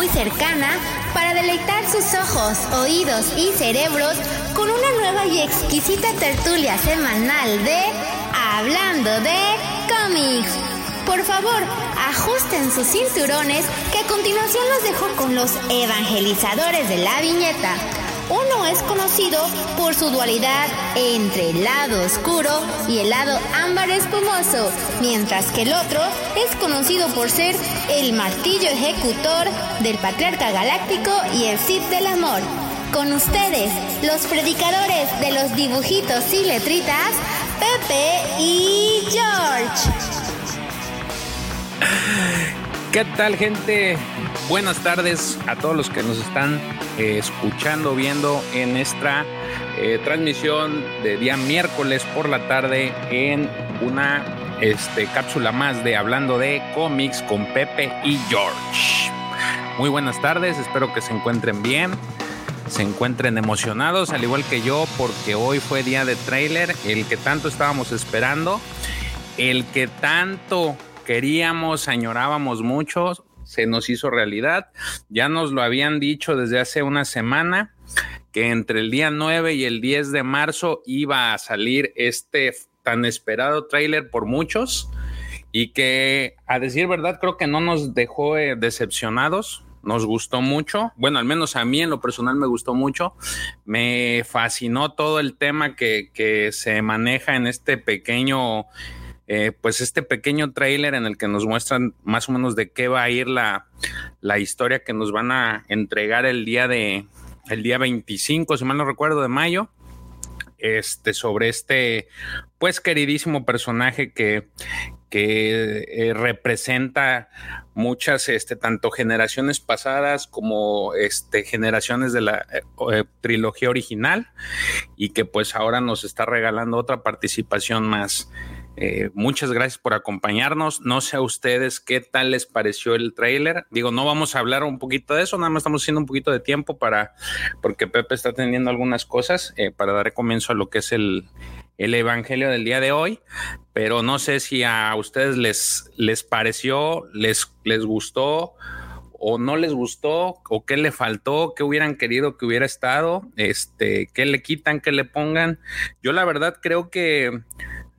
muy cercana para deleitar sus ojos, oídos y cerebros con una nueva y exquisita tertulia semanal de Hablando de cómics. Por favor, ajusten sus cinturones que a continuación los dejo con los evangelizadores de la viñeta. Uno es conocido por su dualidad entre el lado oscuro y el lado ámbar espumoso, mientras que el otro es conocido por ser el martillo ejecutor del patriarca galáctico y el Sith del amor. Con ustedes, los predicadores de los dibujitos y letritas, Pepe y George. ¿Qué tal gente? Buenas tardes a todos los que nos están eh, escuchando, viendo en esta eh, transmisión de día miércoles por la tarde en una este, cápsula más de Hablando de cómics con Pepe y George. Muy buenas tardes, espero que se encuentren bien, se encuentren emocionados, al igual que yo, porque hoy fue día de trailer, el que tanto estábamos esperando, el que tanto queríamos, añorábamos mucho, se nos hizo realidad. Ya nos lo habían dicho desde hace una semana que entre el día 9 y el 10 de marzo iba a salir este tan esperado tráiler por muchos y que a decir verdad creo que no nos dejó eh, decepcionados. Nos gustó mucho, bueno, al menos a mí en lo personal me gustó mucho, me fascinó todo el tema que, que se maneja en este pequeño eh, pues este pequeño trailer en el que nos muestran más o menos de qué va a ir la, la historia que nos van a entregar el día de el día 25, si mal no recuerdo, de mayo. Este, sobre este, pues queridísimo personaje que, que eh, representa muchas, este, tanto generaciones pasadas como este, generaciones de la eh, trilogía original y que pues ahora nos está regalando otra participación más. Eh, muchas gracias por acompañarnos. No sé a ustedes qué tal les pareció el trailer. Digo, no vamos a hablar un poquito de eso, nada más estamos haciendo un poquito de tiempo para, porque Pepe está teniendo algunas cosas eh, para dar comienzo a lo que es el, el evangelio del día de hoy. Pero no sé si a ustedes les, les pareció, les, les gustó o no les gustó o qué le faltó, qué hubieran querido que hubiera estado, este, qué le quitan, qué le pongan. Yo la verdad creo que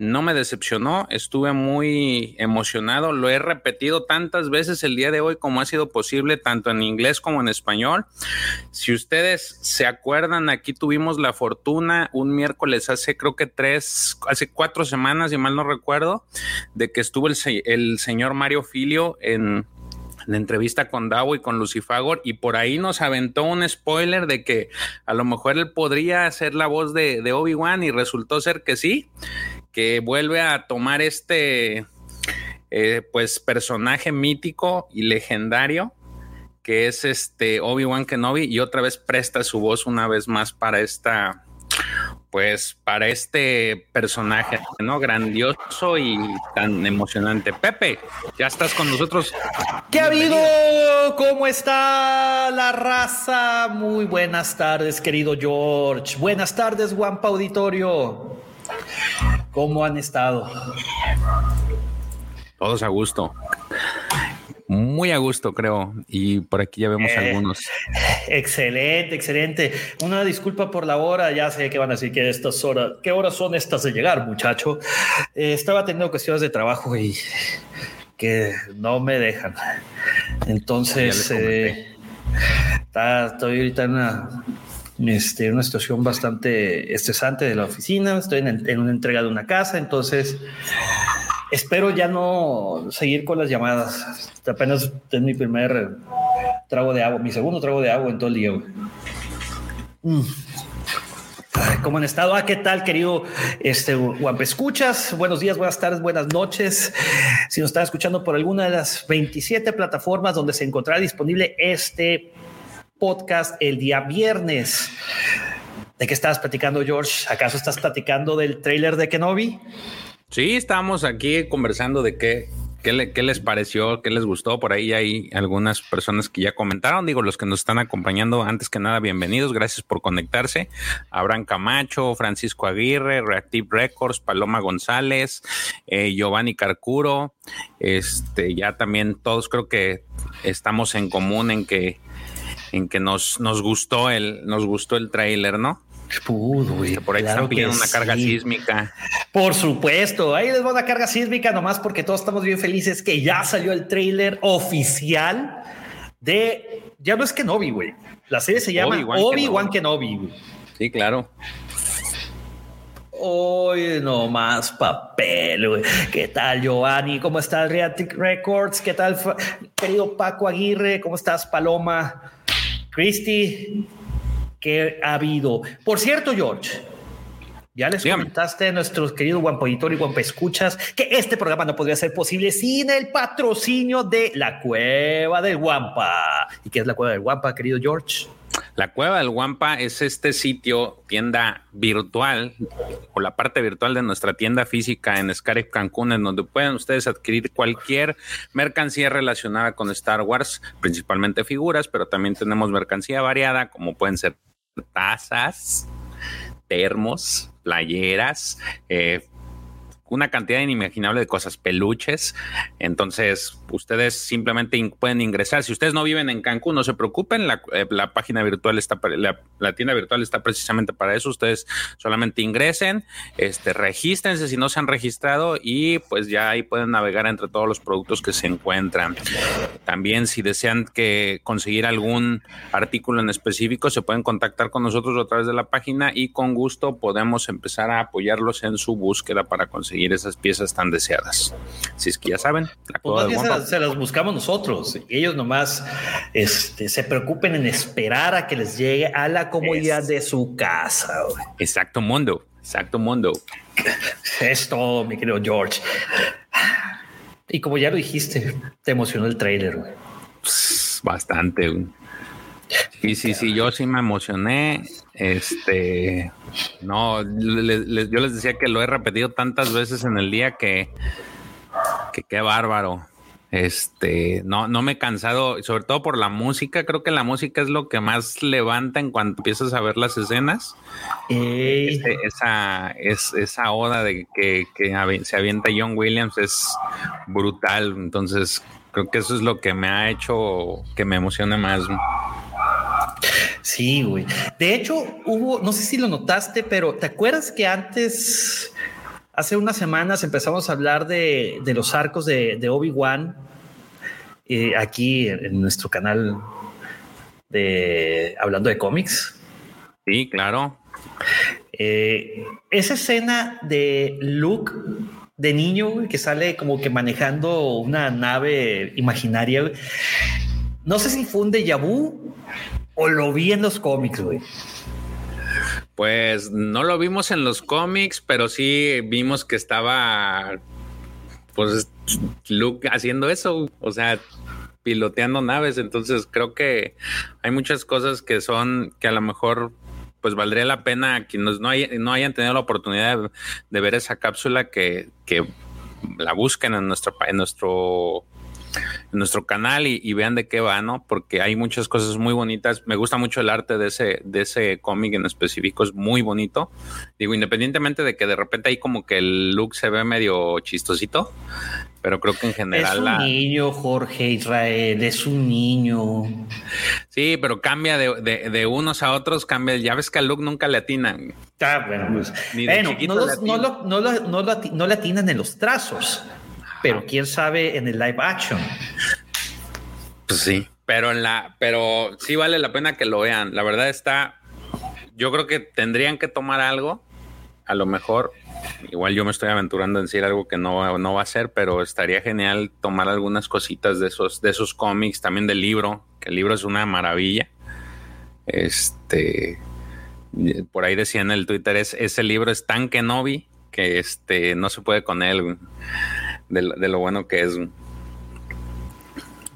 no me decepcionó, estuve muy emocionado, lo he repetido tantas veces el día de hoy como ha sido posible, tanto en inglés como en español. Si ustedes se acuerdan, aquí tuvimos la fortuna un miércoles hace creo que tres, hace cuatro semanas, si mal no recuerdo, de que estuvo el, el señor Mario Filio en la entrevista con Dawo y con Lucifagor y por ahí nos aventó un spoiler de que a lo mejor él podría ser la voz de, de Obi-Wan y resultó ser que sí que vuelve a tomar este eh, pues personaje mítico y legendario que es este Obi-Wan Kenobi y otra vez presta su voz una vez más para esta pues para este personaje, ¿no? Grandioso y tan emocionante. Pepe, ya estás con nosotros. ¿Qué ha habido? ¿Cómo está la raza? Muy buenas tardes, querido George. Buenas tardes, Guampa Auditorio. ¿Cómo han estado? Todos a gusto. Muy a gusto, creo. Y por aquí ya vemos eh, algunos. Excelente, excelente. Una disculpa por la hora. Ya sé que van a decir que estas horas, ¿qué horas son estas de llegar, muchacho? Eh, estaba teniendo cuestiones de trabajo y que no me dejan. Entonces, eh, estoy ahorita en una este, una situación bastante estresante de la oficina, estoy en, una entrega de una casa, entonces espero ya no seguir con las llamadas. Apenas es mi primer trago de agua, mi segundo trago de agua en todo el día. Mm. ¿Cómo han estado? Ah, ¿qué tal, querido este, Guampe? Escuchas. Buenos días, buenas tardes, buenas noches. Si nos están escuchando por alguna de las 27 plataformas donde se encontrará disponible este podcast el día viernes. ¿De qué estabas platicando, George? ¿Acaso estás platicando del trailer de Kenobi? Sí, estamos aquí conversando de qué, ¿Qué, les pareció? ¿Qué les gustó? Por ahí hay algunas personas que ya comentaron. Digo, los que nos están acompañando, antes que nada, bienvenidos. Gracias por conectarse. Abraham Camacho, Francisco Aguirre, Reactive Records, Paloma González, eh, Giovanni Carcuro. Este, ya también todos creo que estamos en común en que en que nos, nos gustó el, nos gustó el trailer, ¿no? por ahí están pidiendo una carga sísmica. Por supuesto, ahí les va una carga sísmica nomás porque todos estamos bien felices que ya salió el trailer oficial de. Ya no es Kenobi, güey. La serie se llama Obi-Wan Kenobi. Sí, claro. Hoy no más papel, güey. ¿Qué tal, Giovanni? ¿Cómo estás, Reatic Records? ¿Qué tal, querido Paco Aguirre? ¿Cómo estás, Paloma? Cristi, que ha habido. Por cierto, George, ya les comentaste a nuestros queridos Guampoitor y Guampa Escuchas que este programa no podría ser posible sin el patrocinio de la Cueva del Guampa. ¿Y qué es la Cueva del Guampa, querido George? La Cueva del Guampa es este sitio, tienda virtual o la parte virtual de nuestra tienda física en Scarif Cancún, en donde pueden ustedes adquirir cualquier mercancía relacionada con Star Wars, principalmente figuras, pero también tenemos mercancía variada, como pueden ser tazas, termos, playeras, eh, una cantidad inimaginable de cosas, peluches. Entonces, ustedes simplemente pueden ingresar. Si ustedes no viven en Cancún, no se preocupen. La, eh, página virtual está, la, la, tienda virtual está precisamente para eso. Ustedes solamente ingresen, este, regístrense si no se han registrado y pues ya ahí pueden navegar entre todos los productos que se encuentran. También, si desean que conseguir algún artículo en específico, se pueden contactar con nosotros a través de la página y con gusto podemos empezar a apoyarlos en su búsqueda para conseguir esas piezas tan deseadas. Si es que ya saben, la pues se, las, buscamos nosotros y ellos nomás este, se preocupen en esperar a que les llegue a la comodidad de su casa. Exacto mundo, exacto mundo. Es todo, mi querido George. Y como ya lo dijiste, te emocionó el trailer. Bastante. Sí, sí, sí, yo sí me emocioné. Este, no, yo les decía que lo he repetido tantas veces en el día que, que qué bárbaro. Este, no, no me he cansado, sobre todo por la música. Creo que la música es lo que más levanta en cuanto empiezas a ver las escenas. Este, esa, es, esa oda de que, que se avienta John Williams es brutal. Entonces, creo que eso es lo que me ha hecho que me emocione más. Sí, güey. De hecho, hubo, no sé si lo notaste, pero ¿te acuerdas que antes, hace unas semanas, empezamos a hablar de, los arcos de, Obi-Wan eh, aquí en nuestro canal de Hablando de cómics? Sí, claro. Eh, esa escena de Luke de niño que sale como que manejando una nave imaginaria. No sé si fue un déjà vu o lo vi en los cómics, güey. Pues no lo vimos en los cómics, pero sí vimos que estaba, pues, Luke haciendo eso, o sea, piloteando naves. Entonces creo que hay muchas cosas que son que a lo mejor pues valdría la pena quienes no, no hayan tenido la oportunidad de, ver esa cápsula que, que, la busquen en nuestro, en nuestro en nuestro canal y, vean de qué va, ¿no? Porque hay muchas cosas muy bonitas. Me gusta mucho el arte de ese, de ese cómic en específico, es muy bonito. Digo, independientemente de que de repente ahí como que el look se ve medio chistosito, pero creo que en general. Es un niño, Jorge Israel, es un niño. Sí, pero cambia de, unos a otros, cambia. Ya ves que al look nunca le atinan. Ah, bueno, pues, bueno no, no, no le atinan en los trazos pero quién sabe en el live action. Pues sí, pero en la, pero sí vale la pena que lo vean. La verdad está, yo creo que tendrían que tomar algo. A lo mejor, igual yo me estoy aventurando en decir algo que no, no va a ser, pero estaría genial tomar algunas cositas de esos, de esos cómics, también del libro, que el libro es una maravilla. Este, por ahí decía en el Twitter, es, ese libro es tan Kenobi que este, no se puede con él de, lo bueno que es.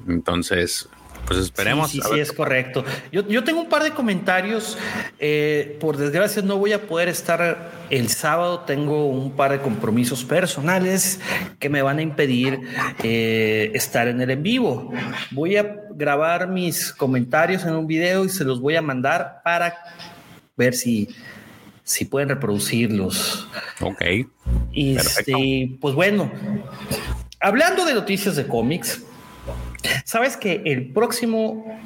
Entonces, pues esperemos. Sí, sí, es correcto. Yo, yo, tengo un par de comentarios. Eh, por desgracia no voy a poder estar el sábado. Tengo un par de compromisos personales que me van a impedir eh, estar en el en vivo. Voy a grabar mis comentarios en un video y se los voy a mandar para ver si, si pueden reproducirlos. Ok. Y este, pues bueno, hablando de noticias de cómics, sabes que el próximo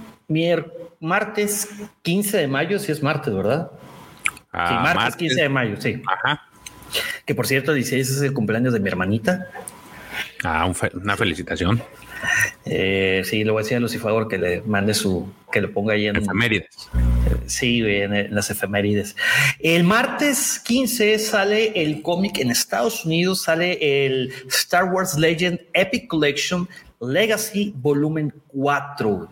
martes 15 de mayo, si es martes, ¿verdad? Ah, sí, martes, 15 de mayo, sí. Ajá. Que por cierto, 16 es el cumpleaños de mi hermanita. Ah, una felicitación. Eh, sí, le voy a decir a Lucifagor que le mande su, que lo ponga ahí en efemérides. Sí, en, las efemérides. El martes 15 sale el cómic en Estados Unidos, sale el Star Wars Legend Epic Collection Legacy Volumen 4,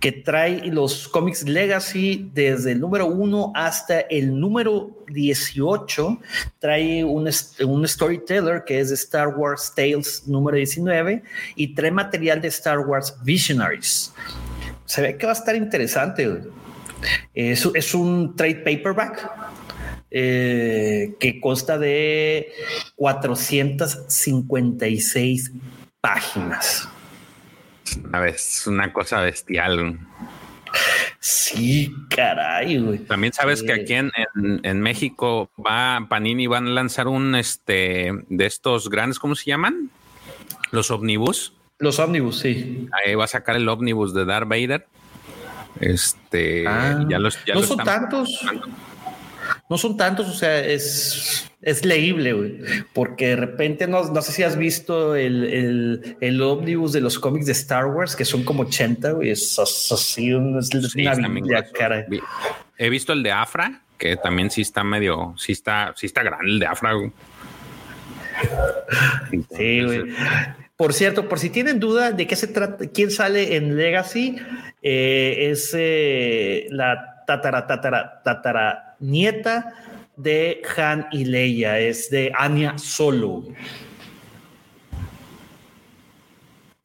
que trae los cómics Legacy desde el número 1 hasta el número 18. Trae un, un storyteller que es de Star Wars Tales número 19 y trae material de Star Wars Visionaries. Se ve que va a estar interesante. Es, es un trade paperback. Eh, que consta de 456 páginas. Una vez, una cosa bestial. Sí, caray, güey. También sabes que aquí en, en, México va Panini van a lanzar un este de estos grandes, ¿cómo se llaman? Los ómnibus. Los ómnibus, sí. Ahí va a sacar el ómnibus de Darth Vader. Este, ah, ya los, ya no son tantos. No son tantos, o sea, es, es leíble, güey, porque de repente no, no sé si has visto el, el, el, ómnibus de los cómics de Star Wars, que son como 80, güey, es así, es una cara. He visto el de Afra, que también sí está medio, sí está, sí está grande el de Afra, güey. Sí, güey. Por cierto, por si tienen duda de qué se trata, quién sale en Legacy, eh, es eh, la tatara, tatara, tatara nieta de Han y Leia, es de Anya Solo.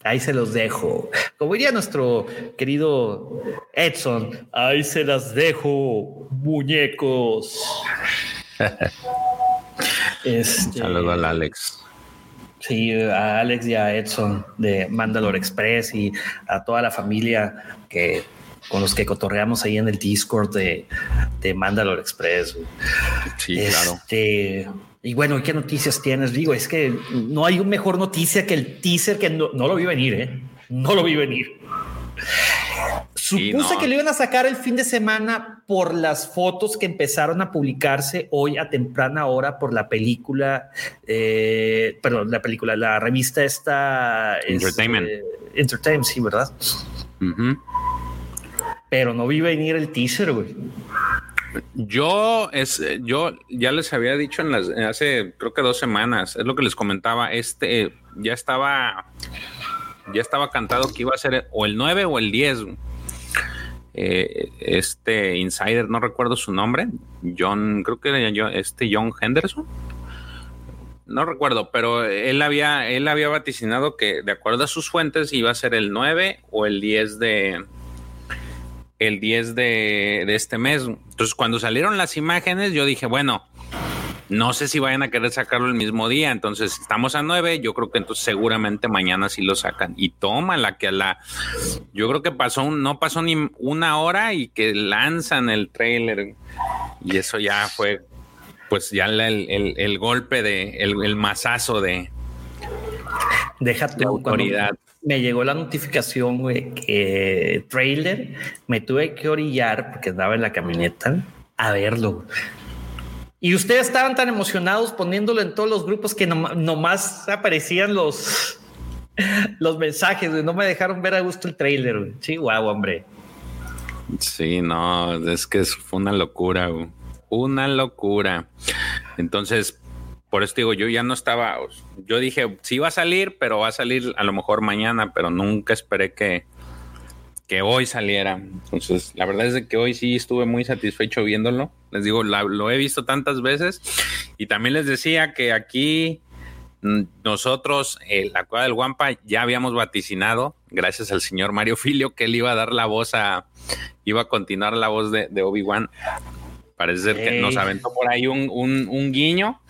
Ahí se los dejo. Como diría nuestro querido Edson, ahí se las dejo, muñecos. este, Saludos al Alex. Sí, a Alex y a Edson de Mandalore Express y a toda la familia que con los que cotorreamos ahí en el Discord de, de Mandalore Express. Sí, claro. Este, y bueno, ¿qué noticias tienes? Digo, es que no hay mejor noticia que el teaser que no, lo vi venir, ¿eh? No lo vi venir. Supuse que lo iban a sacar el fin de semana por las fotos que empezaron a publicarse hoy a temprana hora por la película, eh, perdón, la película, la revista esta. Entertainment. Entertainment, sí, ¿verdad? Pero no vi venir el teaser, güey. Yo es, yo ya les había dicho en las hace creo que dos semanas, es lo que les comentaba. Este ya estaba, ya estaba cantado que iba a ser o el 9 o el 10. Eh, este insider, no recuerdo su nombre, John, creo que era este John Henderson. No recuerdo, pero él había, él había vaticinado que de acuerdo a sus fuentes iba a ser el 9 o el 10 de, el 10 de, este mes. Entonces, cuando salieron las imágenes, yo dije, bueno, no sé si vayan a querer sacarlo el mismo día. Entonces, estamos a 9. Yo creo que entonces seguramente mañana sí lo sacan. Y toma la que a la. Yo creo que pasó un, no pasó ni una hora y que lanzan el trailer. Y eso ya fue, pues ya el, golpe de, el, el mazazo de. Deja tu autoridad me llegó la notificación, güey, que trailer, me tuve que orillar porque andaba en la camioneta a verlo. Y ustedes estaban tan emocionados poniéndolo en todos los grupos que nomás aparecían los, los mensajes, No me dejaron ver a gusto el trailer, Sí, guau, hombre. Sí, no, es que fue una locura, Una locura. Entonces, por eso digo, yo ya no estaba, yo dije, sí va a salir, pero va a salir a lo mejor mañana, pero nunca esperé que, que hoy saliera. Entonces, la verdad es que hoy sí estuve muy satisfecho viéndolo. Les digo, lo he visto tantas veces y también les decía que aquí nosotros, la Cueva del Guampa, ya habíamos vaticinado gracias al señor Mario Filio, que él iba a dar la voz a, iba a continuar la voz de, Obi-Wan. Parece ser que nos aventó por ahí un, un, guiño.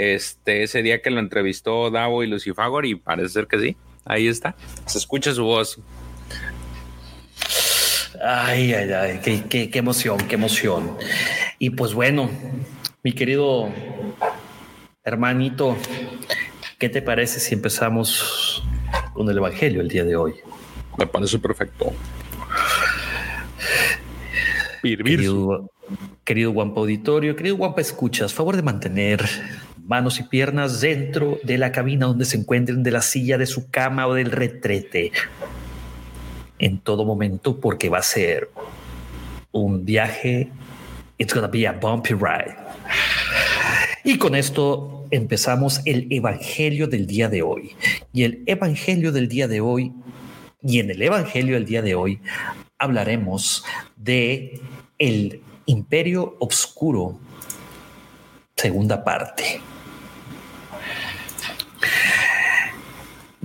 Este, ese día que lo entrevistó Davo y Lucifagor, y parece ser que sí. Ahí está. Se escucha su voz. Ay, ay, ay, qué, qué, emoción, qué emoción. Y pues bueno, mi querido hermanito, ¿qué te parece si empezamos con el Evangelio el día de hoy? Me parece perfecto. Querido, querido Guampa Auditorio, querido Guampa Escuchas, favor de mantener manos y piernas dentro de la cabina donde se encuentren, de la silla, de su cama o del retrete. En todo momento, porque va a ser un viaje. It's gonna be a bumpy ride. Y con esto empezamos el Evangelio del día de hoy. Y el Evangelio del día de hoy, y en el Evangelio del día de hoy, hablaremos de el Imperio Obscuro, segunda parte.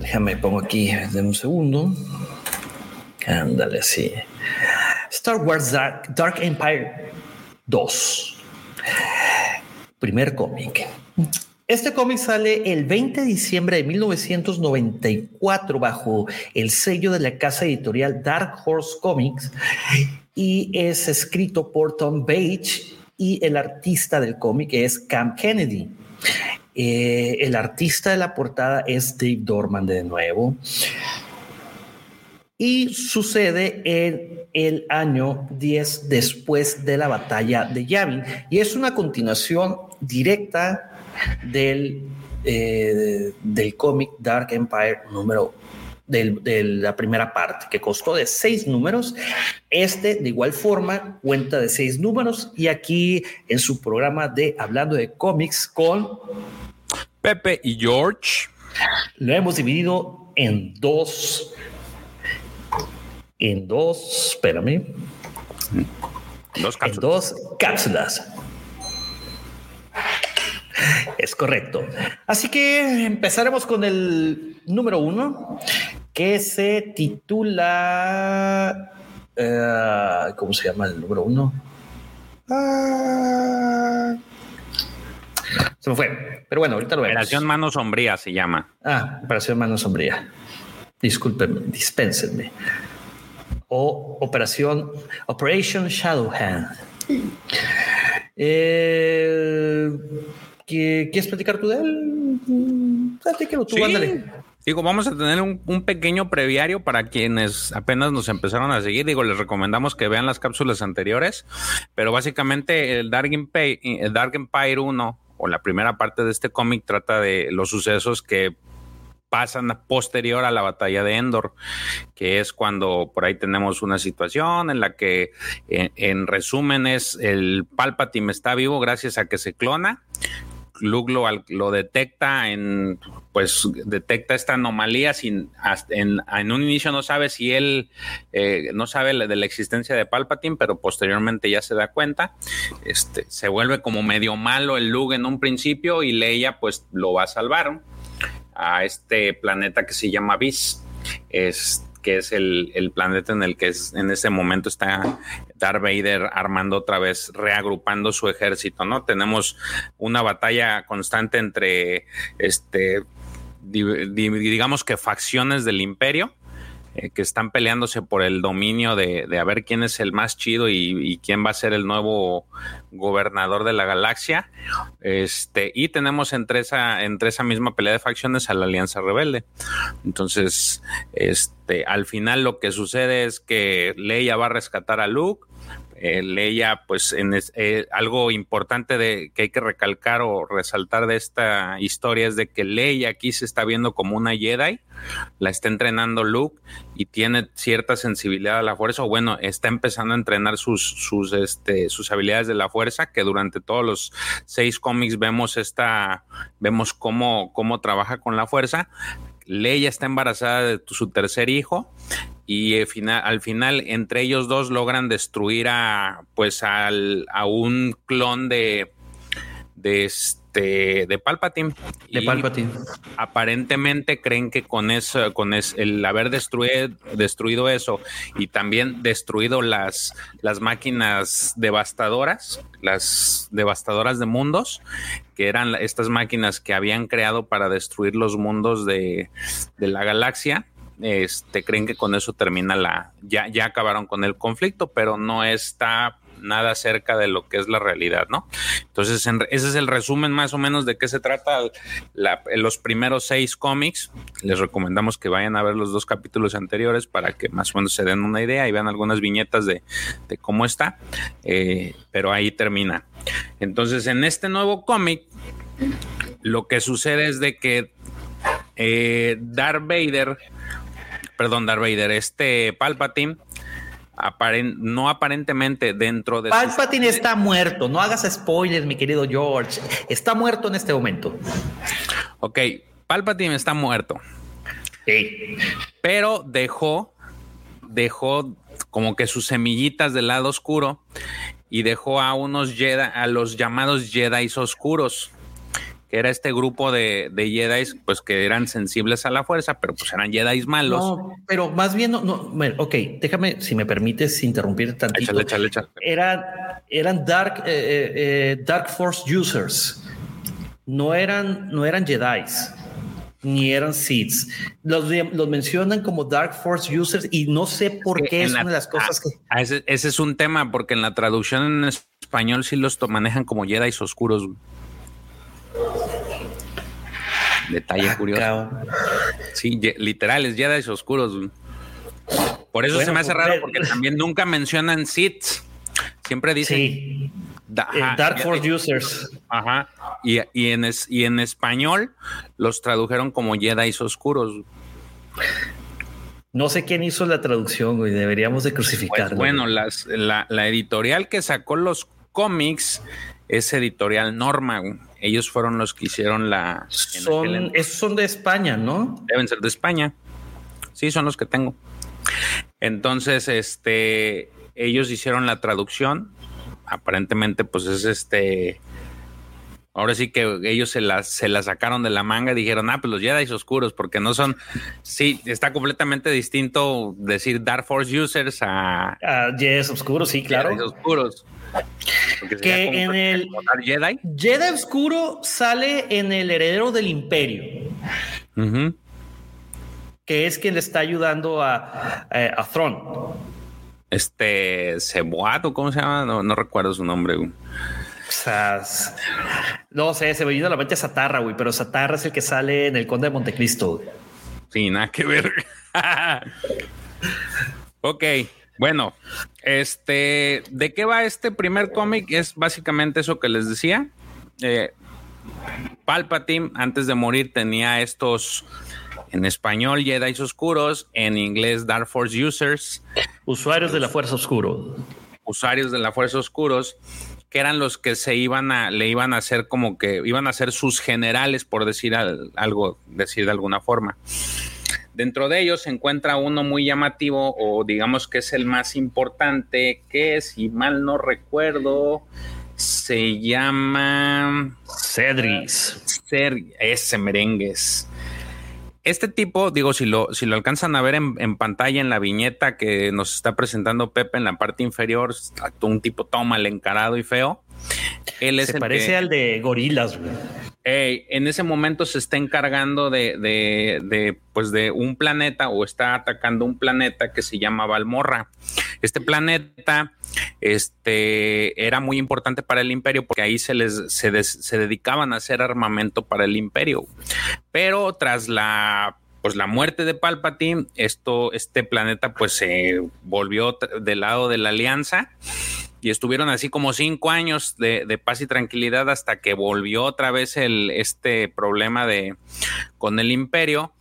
Déjame pongo aquí un segundo. Ándale así. Star Wars Dark, Empire 2. Primer cómic. Este cómic sale el 20 de diciembre de 1994 bajo el sello de la casa editorial Dark Horse Comics y es escrito por Tom Page y el artista del cómic es Cam Kennedy. Eh, el artista de la portada es Dave Dorman de nuevo. Y sucede en el año 10 después de la batalla de Yavin. Y es una continuación directa del, eh, del cómic Dark Empire número de la primera parte, que costó de seis números. Este, de igual forma, cuenta de seis números. Y aquí en su programa de Hablando de cómics con Pepe y George. Lo hemos dividido en dos. En dos, espérame. Dos cápsulas. En dos cápsulas. Es correcto. Así que empezaremos con el número uno, que se titula. Eh, ¿Cómo se llama el número uno? Ah, se me fue. Pero bueno, ahorita lo vemos. Operación Mano Sombría se llama. Ah, Operación Mano Sombría. Discúlpenme, dispénsenme. O Operación Operation Shadow Hand. Eh, ¿Quieres platicar tú de él? que tú, sí. Digo, vamos a tener un, pequeño previario para quienes apenas nos empezaron a seguir. Digo, les recomendamos que vean las cápsulas anteriores, pero básicamente el Dark Empire, el Dark Empire 1 o la primera parte de este cómic trata de los sucesos que pasan posterior a la batalla de Endor, que es cuando por ahí tenemos una situación en la que en, resumen es el Palpatine está vivo gracias a que se clona. Luke lo, detecta en, pues detecta esta anomalía sin, en, en un inicio no sabe si él, eh, no sabe de la existencia de Palpatine, pero posteriormente ya se da cuenta, este, se vuelve como medio malo el Luke en un principio y Leia pues lo va a salvar a este planeta que se llama Bis, es, que es el, planeta en el que es, en este momento está Darth Vader armando otra vez, reagrupando su ejército, ¿no? Tenemos una batalla constante entre, este, digamos que facciones del imperio eh, que están peleándose por el dominio de, de, a ver quién es el más chido y, quién va a ser el nuevo gobernador de la galaxia. Este, y tenemos entre esa, entre esa misma pelea de facciones a la Alianza Rebelde. Entonces, este, al final lo que sucede es que Leia va a rescatar a Luke eh, Leia, pues en eh, algo importante de, que hay que recalcar o resaltar de esta historia es de que Leia aquí se está viendo como una Jedi, la está entrenando Luke y tiene cierta sensibilidad a la fuerza, o bueno, está empezando a entrenar sus, sus, este, sus habilidades de la fuerza, que durante todos los seis cómics vemos esta, vemos cómo, cómo trabaja con la fuerza. Leia está embarazada de su tercer hijo y eh, al final entre ellos dos logran destruir a pues al, a un clon de de este de Palpatine. De Palpatine. Aparentemente creen que con eso, con el haber destruido, destruido eso y también destruido las, las máquinas devastadoras, las devastadoras de mundos, que eran estas máquinas que habían creado para destruir los mundos de, de la galaxia este, creen que con eso termina la, ya, ya acabaron con el conflicto, pero no está nada cerca de lo que es la realidad, ¿no? Entonces, ese es el resumen más o menos de qué se trata los primeros seis cómics. Les recomendamos que vayan a ver los dos capítulos anteriores para que más o menos se den una idea y vean algunas viñetas de, cómo está, eh, pero ahí termina. Entonces, en este nuevo cómic, lo que sucede es de que eh, Darth Vader perdón, Darth Vader, este Palpatine, no aparentemente dentro de... Palpatine está muerto, no hagas spoilers, mi querido George, está muerto en este momento. Ok, Palpatine está muerto. Sí. Pero dejó, dejó como que sus semillitas del lado oscuro y dejó a unos Jedi, a los llamados Jedi oscuros era este grupo de, de Jedi, pues que eran sensibles a la fuerza, pero pues eran Jedi malos. No, pero más bien, no, no ok, déjame, si me permites interrumpir tantito. Échale, échale, échale. Eran, eran dark, eh, eh, eh, dark Force users. No eran, no eran Jedi ni eran Seeds. Los, los, mencionan como Dark Force users y no sé por qué es una de las cosas que. Ah, ese, ese, es un tema, porque en la traducción en español sí los manejan como Jedi oscuros. Detalle ah, curioso. Sí, literales, Jedi oscuros. Por eso se me hace raro, porque también nunca mencionan Sith. Siempre dicen. Sí. Eh, Dark Force Users. Ajá. Y, en y en español los tradujeron como Jedi oscuros. No sé quién hizo la traducción, güey. Deberíamos de crucificarlo. Pues bueno, las, la, la, editorial que sacó los cómics es editorial Norma. Ellos fueron los que hicieron la. Son, esos son de España, ¿no? Deben ser de España. Sí, son los que tengo. Entonces, este, ellos hicieron la traducción. Aparentemente, pues es este. Ahora sí que ellos se la, se la sacaron de la manga y dijeron, ah, pues los Jedi oscuros, porque no son. Sí, está completamente distinto decir Dark Force users a. A Jedi oscuros, sí, claro. Jedi oscuros que en el Jedi. Jedi Oscuro sale en el heredero del Imperio. Que es quien le está ayudando a, a, Thron. Este Cebuato, ¿cómo se llama? No, recuerdo su nombre. no sé, se me vino a la mente Satarra, güey, pero Satarra es el que sale en el Conde de Montecristo. Sí, nada que ver. ok, bueno, este, ¿de qué va este primer cómic? Es básicamente eso que les decía. Eh, Palpatine, antes de morir, tenía estos en español Jedi oscuros, en inglés Dark Force Users. Usuarios de la Fuerza Oscuro. Usuarios de la Fuerza Oscuros, que eran los que se iban a, le iban a hacer como que iban a ser sus generales, por decir algo, decir de alguna forma. Dentro de ellos se encuentra uno muy llamativo o digamos que es el más importante, que si mal no recuerdo, se llama Cedris. ese merengues. Este tipo, digo, si lo, si lo alcanzan a ver en, pantalla en la viñeta que nos está presentando Pepe en la parte inferior, un tipo todo mal encarado y feo. Él se parece al de Gorilas, en ese momento se está encargando de, de, pues de un planeta o está atacando un planeta que se llama Valmorra. Este planeta este, era muy importante para el imperio porque ahí se les se, se dedicaban a hacer armamento para el imperio. Pero tras la pues la muerte de Palpatine, esto, este planeta pues se volvió del lado de la alianza y estuvieron así como cinco años de, paz y tranquilidad hasta que volvió otra vez el, este problema de con el imperio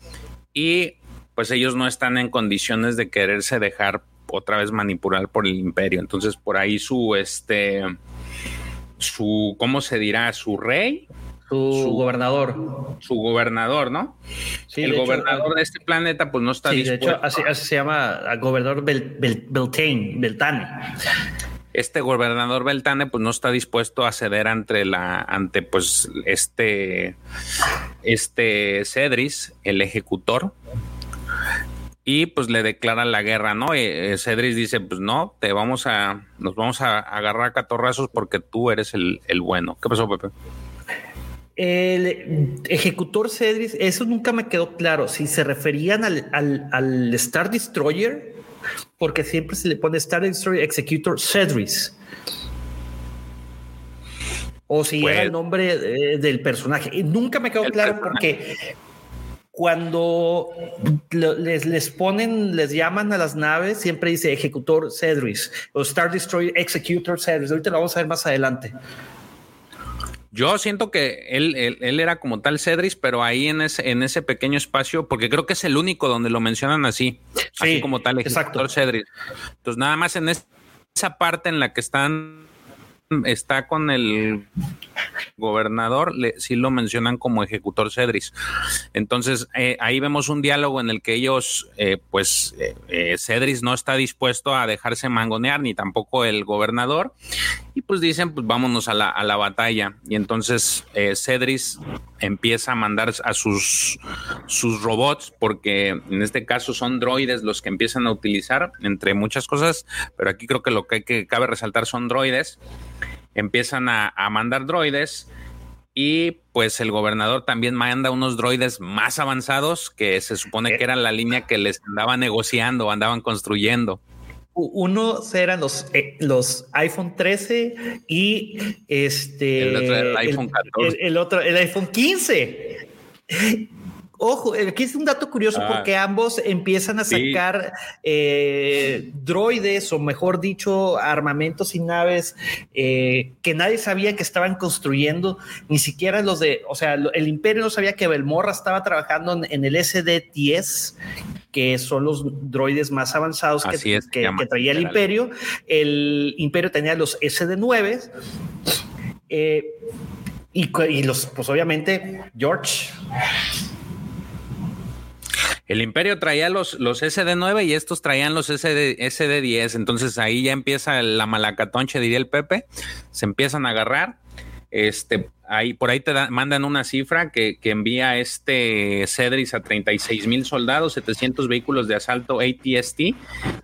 y pues ellos no están en condiciones de quererse dejar otra vez manipular por el imperio. Entonces por ahí su este su ¿cómo se dirá? su rey su, gobernador. Su gobernador, ¿no? Sí, el gobernador de este planeta, pues no está sí, De hecho, así, se llama gobernador Beltane, Beltane. Este gobernador Beltane pues no está dispuesto a ceder ante la ante pues este este Cedris, el ejecutor y pues le declara la guerra, ¿no? Eh, Cedris dice, pues no, te vamos a, nos vamos a agarrar a catorrazos porque tú eres el, el bueno. ¿Qué pasó, Pepe? El ejecutor Cedris, eso nunca me quedó claro. Si se referían al, al, al Star Destroyer, porque siempre se le pone Star Destroyer Executor Cedris. O si era el pues nombre eh, del personaje. Nunca me quedó claro porque cuando les, les ponen, les llaman a las naves, siempre dice ejecutor Cedris o Star Destroyer Executor Cedris. Ahorita lo vamos a ver más adelante. Yo siento que él, él, era como tal Cedris, pero ahí en ese, en ese pequeño espacio, porque creo que es el único donde lo mencionan así, así como tal, ejecutor Cedris. Entonces, nada más en esa parte en la que están está con el gobernador, le, sí lo mencionan como ejecutor Cedris. Entonces, eh, ahí vemos un diálogo en el que ellos, eh, pues, eh, Cedris no está dispuesto a dejarse mangonear, ni tampoco el gobernador, y pues dicen, pues vámonos a la, a la batalla. Y entonces Cedris empieza a mandar a sus, sus robots, porque en este caso son droides los que empiezan a utilizar, entre muchas cosas, pero aquí creo que lo que, hay que cabe resaltar son droides empiezan a, mandar droides y pues el gobernador también manda unos droides más avanzados que se supone que eran la línea que les andaba negociando, andaban construyendo. Uno eran los, eh, los iPhone 13 y este el otro el iPhone 14. el, otro el iPhone 15. Ojo, aquí es un dato curioso ah. porque ambos empiezan a sacar eh, droides o mejor dicho, armamentos y naves eh, que nadie sabía que estaban construyendo, ni siquiera los de, o sea, el imperio no sabía que Belmorra estaba trabajando en, el SD-10, que son los droides más avanzados que, traía el imperio. El imperio tenía los SD-9. Eh, y, y los, pues obviamente, George el Imperio traía los, los SD9 y estos traían los SD, SD10. Entonces ahí ya empieza la malacatonche, diría el Pepe. Se empiezan a agarrar. Este, ahí, por ahí te mandan una cifra que, que envía este Cedris a 36 mil soldados, 700 vehículos de asalto ATST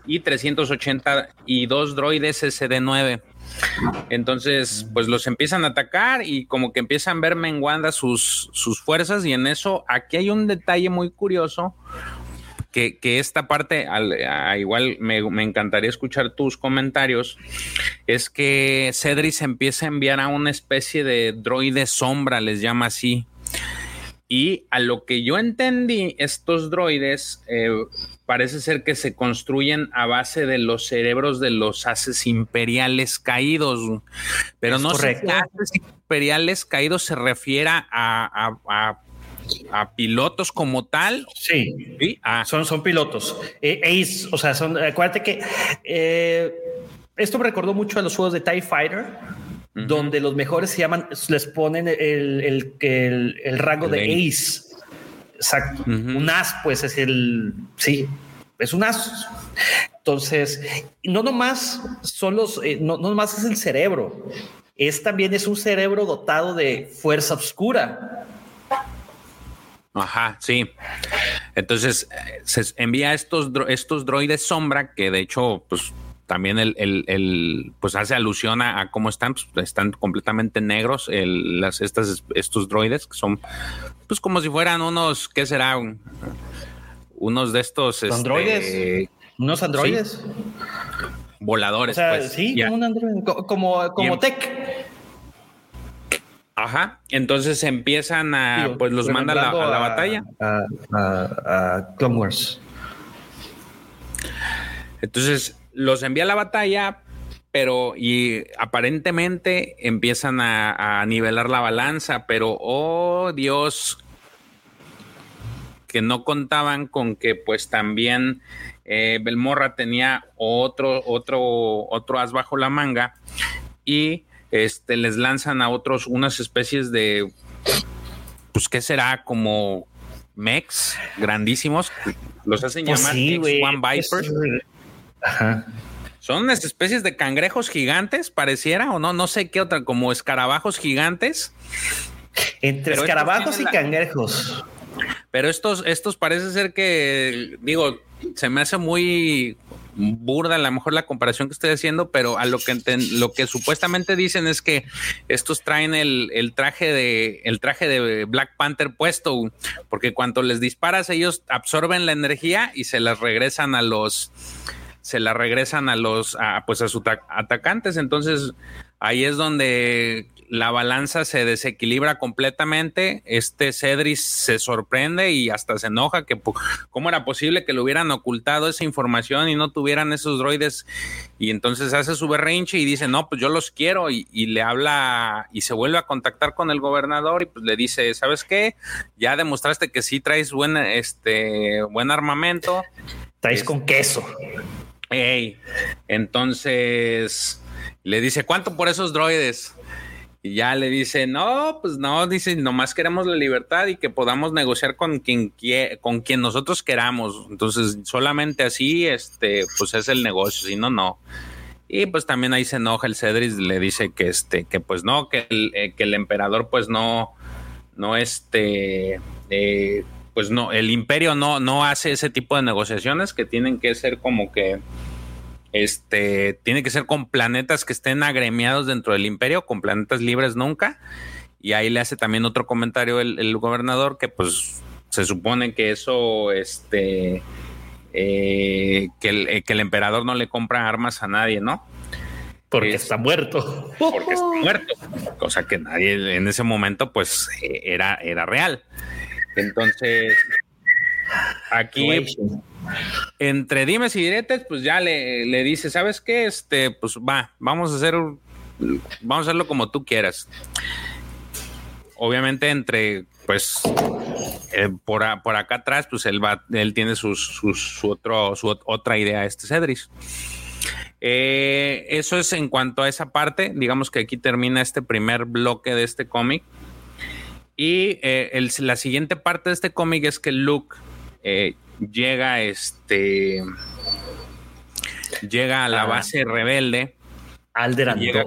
y 382 droides SD9. Entonces, pues los empiezan a atacar y como que empiezan a ver menguandas sus, sus fuerzas y en eso aquí hay un detalle muy curioso que, esta parte, al, igual me, encantaría escuchar tus comentarios, es que Cedric empieza a enviar a una especie de droide sombra, les llama así. Y a lo que yo entendí, estos droides eh, parece ser que se construyen a base de los cerebros de los haces imperiales caídos. Pero no sé si haces imperiales caídos se refiera a, a, pilotos como tal. Sí, ah. son, son pilotos. Eh, Ace, o sea, son, acuérdate que eh, esto me recordó mucho a los juegos de TIE Fighter. Donde los mejores se llaman, les ponen el, el, el, rango de Ace. Exacto. Un as, pues es el. Sí, es un as. Entonces, no nomás son los, eh, no, no nomás es el cerebro, es también es un cerebro dotado de fuerza oscura. Ajá, sí. Entonces se envía estos, estos droides sombra que de hecho, pues también el, el, pues hace alusión a, cómo están, pues, están completamente negros las, estas, estos droides que son pues como si fueran unos, ¿qué será? Unos de estos... Este, ¿Androides? ¿Unos androides? Voladores, pues. Sí, como un androide, como, como tech. Ajá, entonces empiezan a, pues los manda a la, a la batalla. A, a, Clone Wars. Entonces los envía a la batalla, pero y aparentemente empiezan a, nivelar la balanza, pero oh Dios, que no contaban con que pues también eh, Belmorra tenía otro, otro, otro as bajo la manga y este, les lanzan a otros unas especies de, pues, ¿qué será? Como mechs grandísimos, los hacen pues llamar X-One Vipers. Ajá. Son unas especies de cangrejos gigantes, pareciera, o no, no sé qué otra, como escarabajos gigantes. Entre escarabajos y cangrejos. Pero estos, estos parece ser que, digo, se me hace muy burda a lo mejor la comparación que estoy haciendo, pero a lo que lo que supuestamente dicen es que estos traen el, el, traje de el traje de Black Panther puesto, porque cuando les disparas ellos absorben la energía y se las regresan a los se la regresan a los a, pues a sus atacantes, entonces ahí es donde la balanza se desequilibra completamente. Este Cedris se sorprende y hasta se enoja que cómo era posible que le hubieran ocultado esa información y no tuvieran esos droides. Y entonces hace su berrinche y dice, no, pues yo los quiero. Y, le habla y se vuelve a contactar con el gobernador y pues le dice, ¿sabes qué? Ya demostraste que sí traes buen, este, buen armamento. Traes con queso. entonces le dice, ¿cuánto por esos droides? Y ya le dice, no, pues no, dice, nomás queremos la libertad y que podamos negociar con quien, con quien nosotros queramos. Entonces, solamente así, este, pues es el negocio, si no, no. Y pues también ahí se enoja el Cedris, le dice que este, que pues no, que el, eh, que el emperador pues no, no este, eh, pues no, el imperio no, no hace ese tipo de negociaciones que tienen que ser como que este tiene que ser con planetas que estén agremiados dentro del imperio, con planetas libres nunca. Y ahí le hace también otro comentario el, gobernador que pues se supone que eso, este, eh, que, el, eh, que, el, emperador no le compra armas a nadie, ¿no? Porque está muerto. Porque está muerto. Cosa que nadie en ese momento pues era, era real. Entonces, aquí entre dimes y diretes, pues ya le, le, dice, ¿sabes qué? Este, pues va, vamos a hacer, vamos a hacerlo como tú quieras. Obviamente entre, pues, eh, por, por, acá atrás, pues él va, él tiene su, otro, su otra idea, este Cedris. Eh, eso es en cuanto a esa parte. Digamos que aquí termina este primer bloque de este cómic. Y eh, la siguiente parte de este cómic es que Luke llega este llega a la ah. base rebelde. Alderan y llega,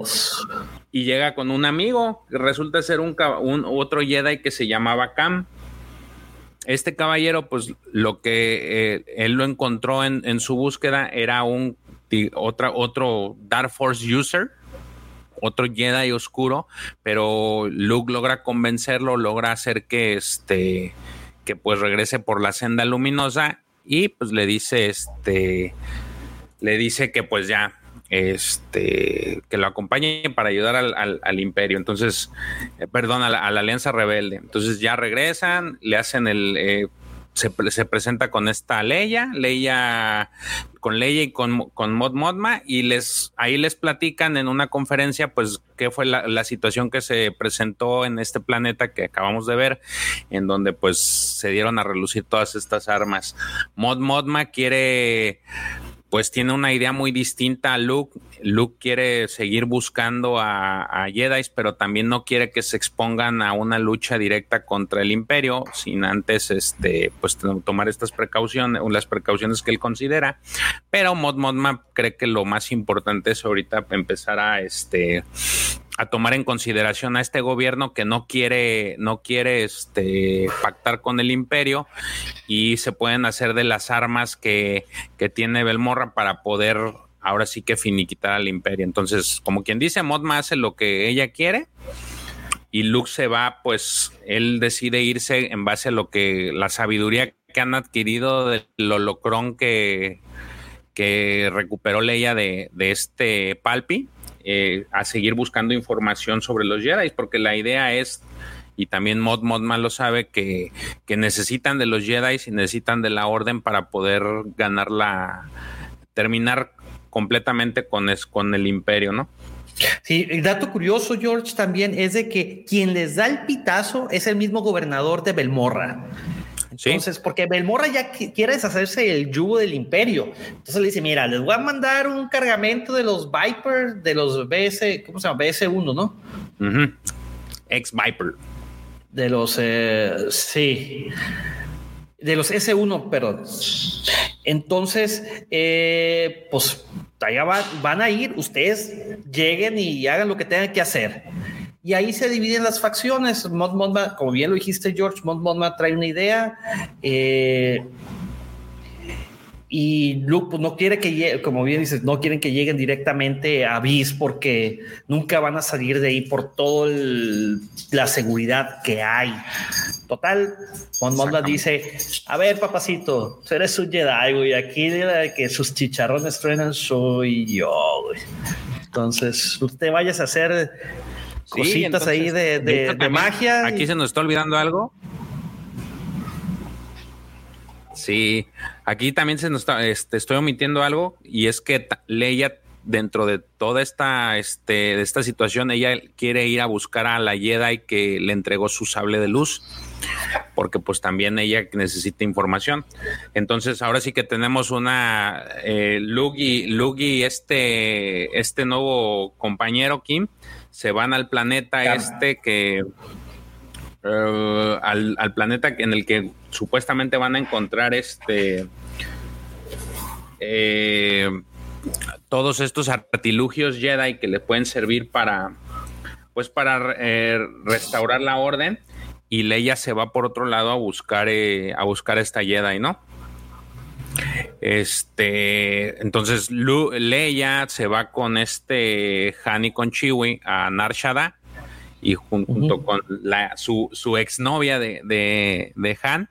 y llega con un amigo que resulta ser un, otro Jedi que se llamaba Cam este caballero pues lo que eh, él lo encontró en, su búsqueda era un otra, otro Dark Force user otro Jedi oscuro, pero Luke logra convencerlo, logra hacer que este que pues regrese por la senda luminosa y pues le dice este le dice que pues ya este que lo acompañe para ayudar al, imperio. Entonces eh, perdón a la, alianza rebelde. Entonces ya regresan le hacen el eh, se, presenta con esta Leia, Leia con Leia y con, con Mod Modma y les ahí les platican en una conferencia pues qué fue la, situación que se presentó en este planeta que acabamos de ver en donde pues se dieron a relucir todas estas armas. Mod Modma quiere pues tiene una idea muy distinta a Luke. Luke quiere seguir buscando a, a Jedi, pero también no quiere que se expongan a una lucha directa contra el Imperio, sin antes este, pues, tomar estas precauciones, las precauciones que él considera. Pero Mod Modma cree que lo más importante es ahorita empezar a este a tomar en consideración a este gobierno que no quiere, no quiere este, pactar con el imperio y se pueden hacer de las armas que, que tiene Belmorra para poder ahora sí que finiquitar al imperio. Entonces, como quien dice, Modma hace lo que ella quiere y Luke se va, pues él decide irse en base a lo que la sabiduría que han adquirido del holocrón que, que recuperó Leia de, de este Palpi eh, a seguir buscando información sobre los Jedi, porque la idea es, y también Mod Modman lo sabe, que, necesitan de los Jedi y necesitan de la orden para poder ganar la, terminar completamente con, es, con el imperio, ¿no? Sí, el dato curioso, George, también es de que quien les da el pitazo es el mismo gobernador de Belmorra. Entonces, porque Belmorra ya quiere deshacerse del yugo del imperio. Entonces le dice, mira, les voy a mandar un cargamento de los Viper, de los BS, ¿cómo se llama? BS1, ¿no? Ex Viper. De los, eh, sí, de los S1, perdón. Entonces, eh, pues allá van, a ir, ustedes lleguen y hagan lo que tengan que hacer. Y ahí se dividen las facciones. como bien lo dijiste, George, Mont trae una idea. Eh, y Luke pues, no quiere que, como bien dices, no quieren que lleguen directamente a Bis porque nunca van a salir de ahí por toda la seguridad que hay. Total, Mon dice, a ver, papacito, eres un Jedi, güey, aquí de que sus chicharrones truenan soy yo, güey. Entonces, usted vayas a hacer cositas ahí de magia. Aquí se nos está olvidando algo. Sí, aquí también se nos está, este, estoy omitiendo algo y es que Leia dentro de toda esta, este, de esta situación, ella quiere ir a buscar a la Jedi que le entregó su sable de luz, porque pues también ella necesita información. Entonces ahora sí que tenemos una eh, Luke y, este, este nuevo compañero Kim se van al planeta este que eh, al, planeta en el que supuestamente van a encontrar este eh, todos estos artilugios Jedi que le pueden servir para pues para eh, restaurar la orden y Leia se va por otro lado a buscar a buscar esta Jedi, ¿no? Este, entonces Leia se va con este Han y con Chewie a Nar y junto con la, su, su exnovia de, de, Han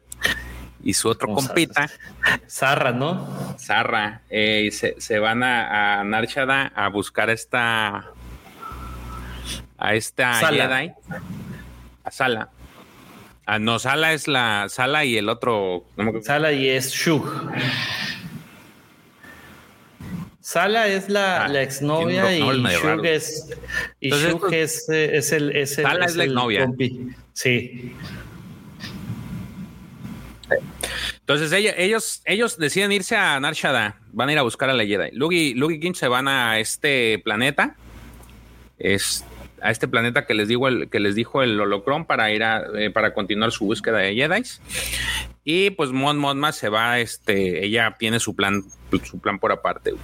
y su otro compita. Zarra, ¿no? Zarra. Eh, se, se, van a, a Narshada a buscar esta. a esta Jedi. A Sala. Ah, no, Sala es la. Sala y el otro. Sala y es Shug. Sala es la, ah, exnovia y Shug es, y Shug es, es, el, es el. Sala es, la exnovia. Sí. Entonces ellos, ellos deciden irse a Narshada, van a ir a buscar a la Jedi. Luke y, Luke y se van a este planeta, es, a este planeta que les, digo el, que les dijo el holocron para ir a, eh, para continuar su búsqueda de Jedi. Y pues Mon Monma se va, este, ella tiene su plan, su plan por aparte.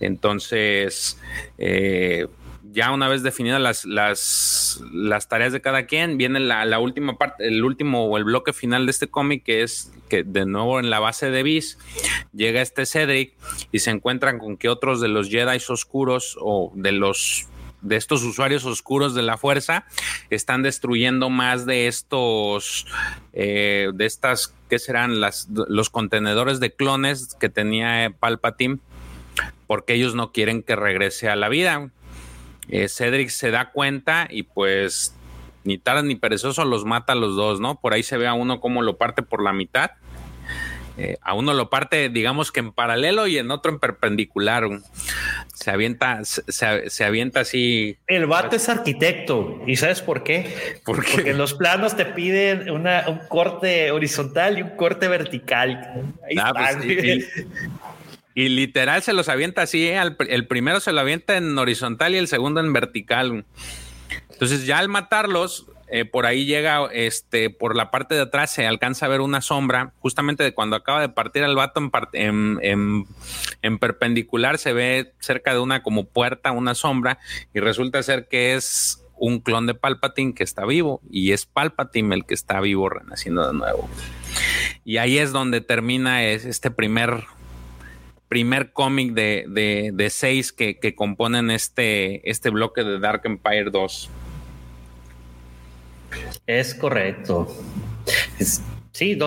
Entonces, eh, ya una vez definidas las, las, las, tareas de cada quien, viene la, última parte, el último o el bloque final de este cómic, que es que de nuevo en la base de Bis llega este Cedric y se encuentran con que otros de los Jedi oscuros o de los de estos usuarios oscuros de la fuerza están destruyendo más de estos eh, de estas que serán las los contenedores de clones que tenía Palpatine porque ellos no quieren que regrese a la vida. Eh, Cedric se da cuenta y pues ni tarde ni perezoso los mata a los dos, ¿no? Por ahí se ve a uno como lo parte por la mitad. Eh, a uno lo parte, digamos que en paralelo y en otro en perpendicular. Se avienta, se, avienta así. El vato es arquitecto. ¿Y sabes por qué? Porque en los planos te piden un corte horizontal y un corte vertical. Ahí ah, pues, y literal se los avienta así, ¿eh? el primero se lo avienta en horizontal y el segundo en vertical. Entonces ya al matarlos, eh, por ahí llega, este, por la parte de atrás se alcanza a ver una sombra, justamente de cuando acaba de partir el vato en, en, en, perpendicular, se ve cerca de una como puerta, una sombra, y resulta ser que es un clon de Palpatine que está vivo, y es Palpatine el que está vivo renaciendo de nuevo. Y ahí es donde termina este primer primer cómic de, seis que, componen este, este bloque de Dark Empire 2. Es correcto. sí,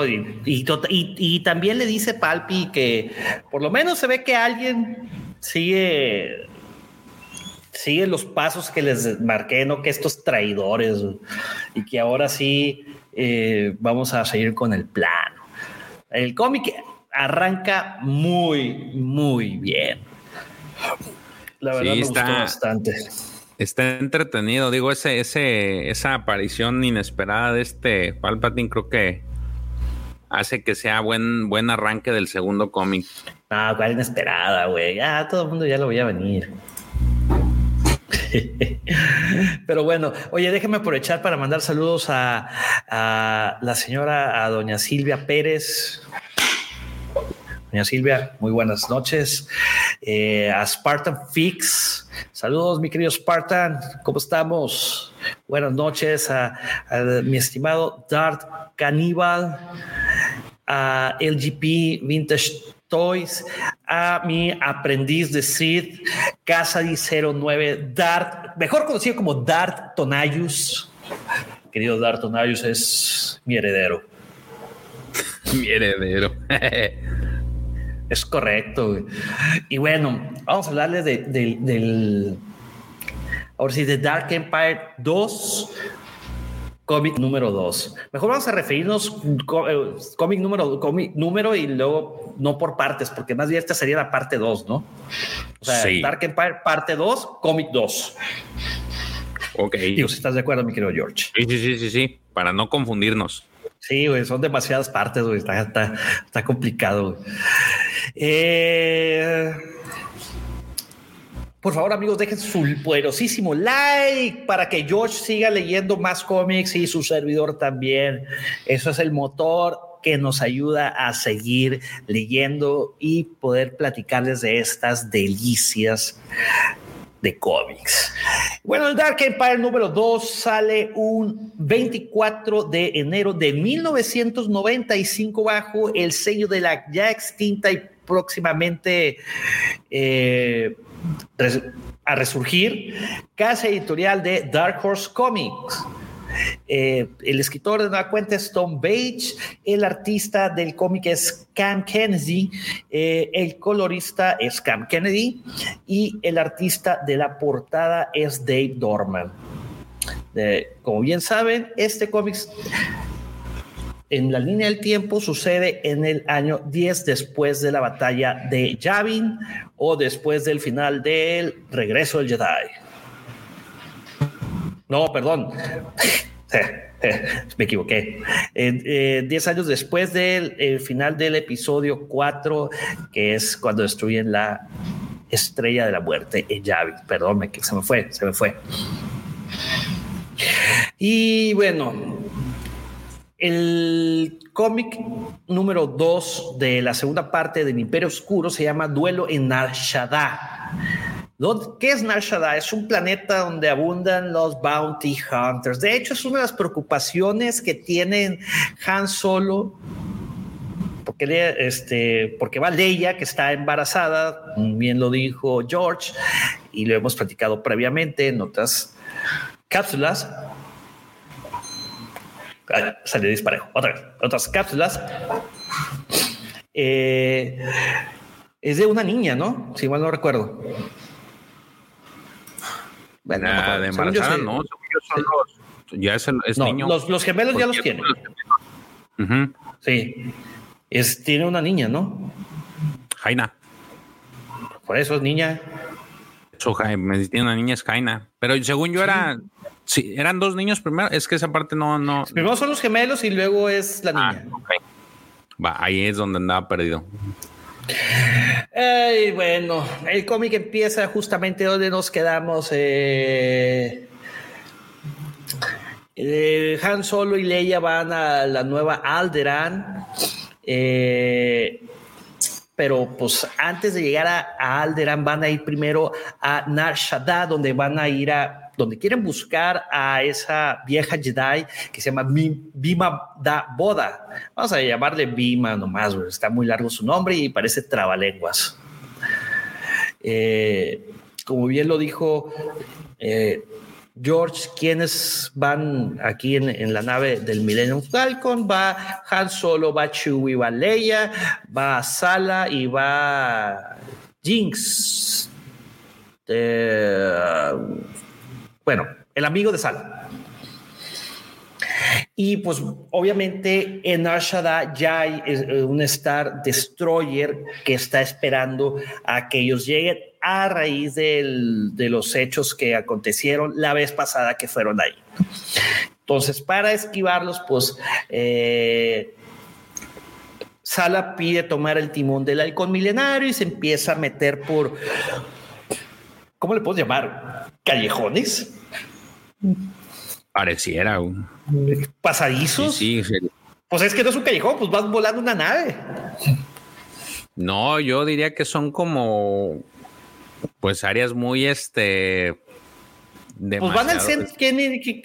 y, y, también le dice Palpi que por lo menos se ve que alguien sigue sigue los pasos que les marqué, no que estos traidores, y que ahora sí eh, vamos a seguir con el plan. El cómic arranca muy, muy bien. La verdad me está, gustó bastante. Está entretenido, digo, ese, ese, esa aparición inesperada de este Palpatine creo que hace que sea buen, buen arranque del segundo cómic. Ah, cuál inesperada, güey. Ya todo el mundo ya lo voy a venir. Pero bueno, oye, déjeme aprovechar para mandar saludos a, a la señora, a doña Silvia Pérez, Doña Silvia, muy buenas noches. Eh, a Spartan Fix, saludos, mi querido Spartan, ¿cómo estamos? Buenas noches a, mi estimado Dart Cannibal, a LGP Vintage Toys, a mi aprendiz de Sid, Casady 09, Dart, mejor conocido como Dart Tonayus. Querido Dart Tonayus es mi heredero. mi heredero. Es correcto. Y bueno, vamos a hablarles de, del. Ahora sí, de Dark Empire 2, cómic número 2. Mejor vamos a referirnos eh, cómic número, cómic número y luego no por partes, porque más bien esta sería la parte 2, ¿no? O sea, Dark Empire parte 2, cómic 2. Ok. Digo, si estás de acuerdo, mi querido George. Sí, sí, sí, sí, sí, para no confundirnos. Sí, güey, son demasiadas partes, güey. Está, está, está complicado. Eh, por favor, amigos, dejen su poderosísimo like para que George siga leyendo más cómics y su servidor también. Eso es el motor que nos ayuda a seguir leyendo y poder platicarles de estas delicias de cómics. Bueno, el Dark Empire número 2 sale un 24 de enero de 1995 bajo el sello de la ya extinta y próximamente eh, a resurgir casa editorial de Dark Horse Comics. Eh, el escritor de una cuenta es Tom Page, el artista del cómic es Cam Kennedy, eh, el colorista es Cam Kennedy y el artista de la portada es Dave Dorman. como bien saben, este cómic en la línea del tiempo sucede en el año 10 después de la batalla de Yavin o después del final del regreso del Jedi. No, perdón. Me equivoqué. Eh, diez años después del final del episodio 4, que es cuando destruyen la estrella de la muerte en Yavin. Perdón, me, se me fue, se me fue. Y bueno, el cómic número 2 de la segunda parte del Imperio Oscuro se llama Duelo en Nar Shaddaa. ¿Qué es Nar? Es un planeta donde abundan los bounty hunters. De hecho, es una de las preocupaciones que tienen Han Solo porque, este, porque va Leia, que está embarazada, bien lo dijo George, y lo hemos platicado previamente en otras cápsulas salió disparejo. Otra vez, otras cápsulas. Eh, es de una niña, ¿no? Si mal no recuerdo. Bueno, ah, de embarazada, no, son los, ya es, el, es niño. Los, los, gemelos ya los tiene. Sí. Es, tiene una niña, ¿no? Jaina. Por eso es niña. Eso, Jaime, tiene una niña es Jaina. Pero según yo era Sí, eran dos niños primero. Es que esa parte no, no. Primero son los gemelos y luego es la ah, niña. Va, ahí es donde andaba perdido. Ay, bueno, el cómic empieza justamente donde nos quedamos. Eh, eh, Han Solo y Leia van a la nueva Alderan. Eh, pero pues antes de llegar a, Alderan van a ir primero a Nar donde van a ir a donde quieren buscar a esa vieja Jedi que se llama Bima da Boda. Vamos a llamarle Bima nomás, está muy largo su nombre y parece trabalenguas. Eh, como bien lo dijo eh, George, quienes van aquí en, la nave del Millennium Falcon, va Han Solo, va Chewie, va Leia, va Sala y va Jinx. Eh, bueno, el amigo de Sal. Y pues obviamente en Arshada ya hay eh, un Star Destroyer que está esperando a que ellos lleguen a raíz de los hechos que acontecieron la vez pasada que fueron ahí. Entonces, para esquivarlos, pues eh, Sala pide tomar el timón del halcón milenario y se empieza a meter por, ¿cómo le puedo llamar? Callejones Pareciera. Un... ¿Pasadizos? Sí, Pues es que no es un callejón, pues vas volando una nave. No, yo diría que son como, pues áreas muy, este, pues van al centro.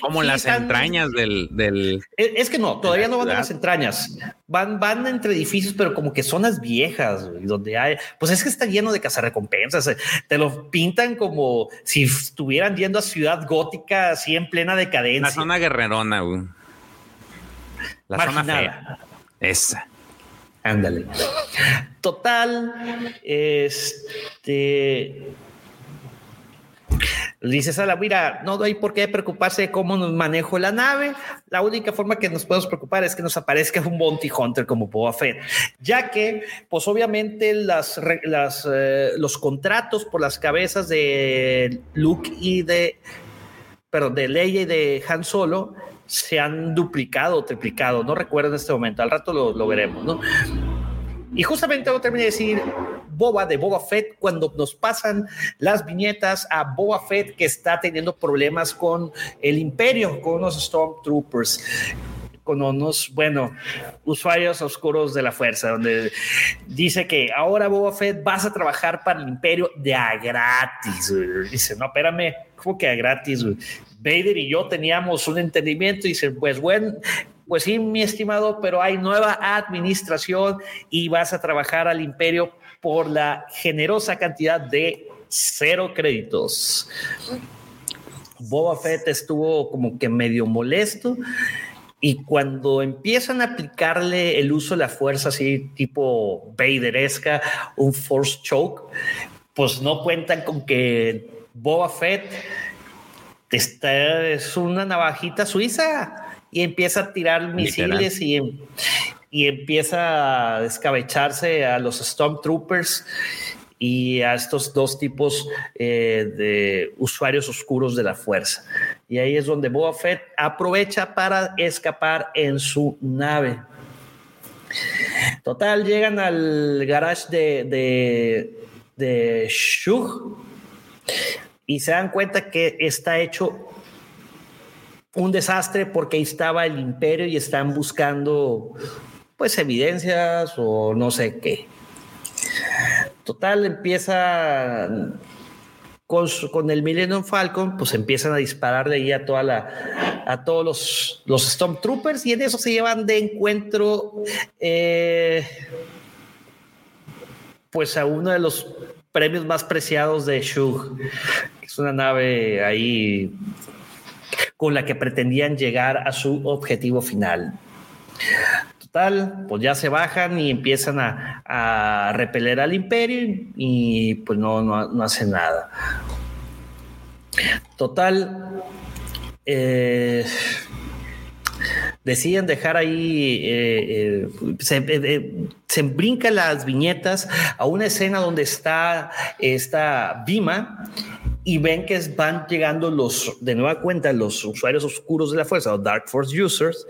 como las entrañas del, Es que no, todavía no van a las entrañas. Van, van entre edificios, pero como que zonas viejas, donde hay. Pues es que está lleno de cazarrecompensas. Eh, te lo pintan como si estuvieran yendo a Ciudad Gótica, así en plena decadencia. La zona guerrerona, güey. La zona fea. Esa. Ándale. Total, este Dice Sala, mira, no hay por qué preocuparse de cómo nos manejo la nave. La única forma que nos podemos preocupar es que nos aparezca un Bounty Hunter como Boba Fett, ya que, pues obviamente, las eh, los contratos por las cabezas de Luke y de, perdón, de Leia y de Han Solo se han duplicado o triplicado. No recuerdo en este momento, al rato lo, lo veremos, ¿no? Y justamente lo terminé de decir Boba de Boba Fett cuando nos pasan las viñetas a Boba Fett que está teniendo problemas con el imperio, con unos Stormtroopers con unos, bueno, usuarios oscuros de la fuerza, donde dice que ahora Boba Fett vas a trabajar para el imperio de a gratis. Dice, no, espérame, ¿cómo que a gratis? Vader y yo teníamos un entendimiento. Dice, pues bueno, pues sí, mi estimado, pero hay nueva administración y vas a trabajar al imperio por la generosa cantidad de cero créditos. Boba Fett estuvo como que medio molesto y cuando empiezan a aplicarle el uso de la fuerza así tipo Vaderesca, un force choke, pues no cuentan con que Boba Fett es una navajita suiza y empieza a tirar misiles y, y empieza a descabecharse a los Stormtroopers y a estos dos tipos eh, de usuarios oscuros de la fuerza. Y ahí es donde Boba Fett aprovecha para escapar en su nave. Total, llegan al garage de, de, de Shug y se dan cuenta que está hecho un desastre porque ahí estaba el imperio y están buscando pues evidencias o no sé qué. Total, empieza con, con, el Millennium Falcon, pues empiezan a disparar de ahí a toda la a todos los, los Stormtroopers y en eso se llevan de encuentro eh, pues a uno de los premios más preciados de Shug. Es una nave ahí con la que pretendían llegar a su objetivo final tal, pues ya se bajan y empiezan a, repeler al imperio y pues no, no, hacen nada. Total, eh, deciden dejar ahí, eh, eh, se, se, brincan las viñetas a una escena donde está esta Bima y ven que van llegando los, de nueva cuenta, los usuarios oscuros de la fuerza, o Dark Force users,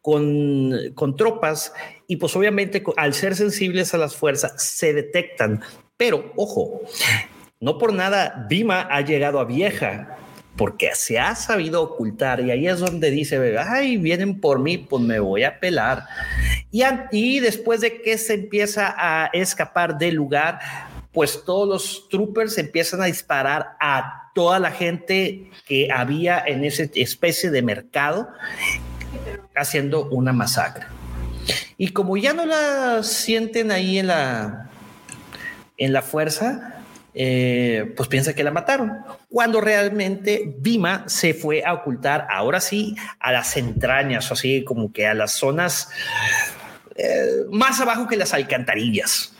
con, con tropas y pues obviamente al ser sensibles a las fuerzas se detectan. Pero ojo, no por nada Bima ha llegado a vieja porque se ha sabido ocultar y ahí es donde dice, ay, vienen por mí, pues me voy a pelar. Y, y después de que se empieza a escapar del lugar, pues todos los troopers empiezan a disparar a toda la gente que había en esa especie de mercado, haciendo una masacre. Y como ya no la sienten ahí en la, en la fuerza, eh, pues piensa que la mataron. Cuando realmente Bima se fue a ocultar, ahora sí, a las entrañas, así como que a las zonas eh, más abajo que las alcantarillas.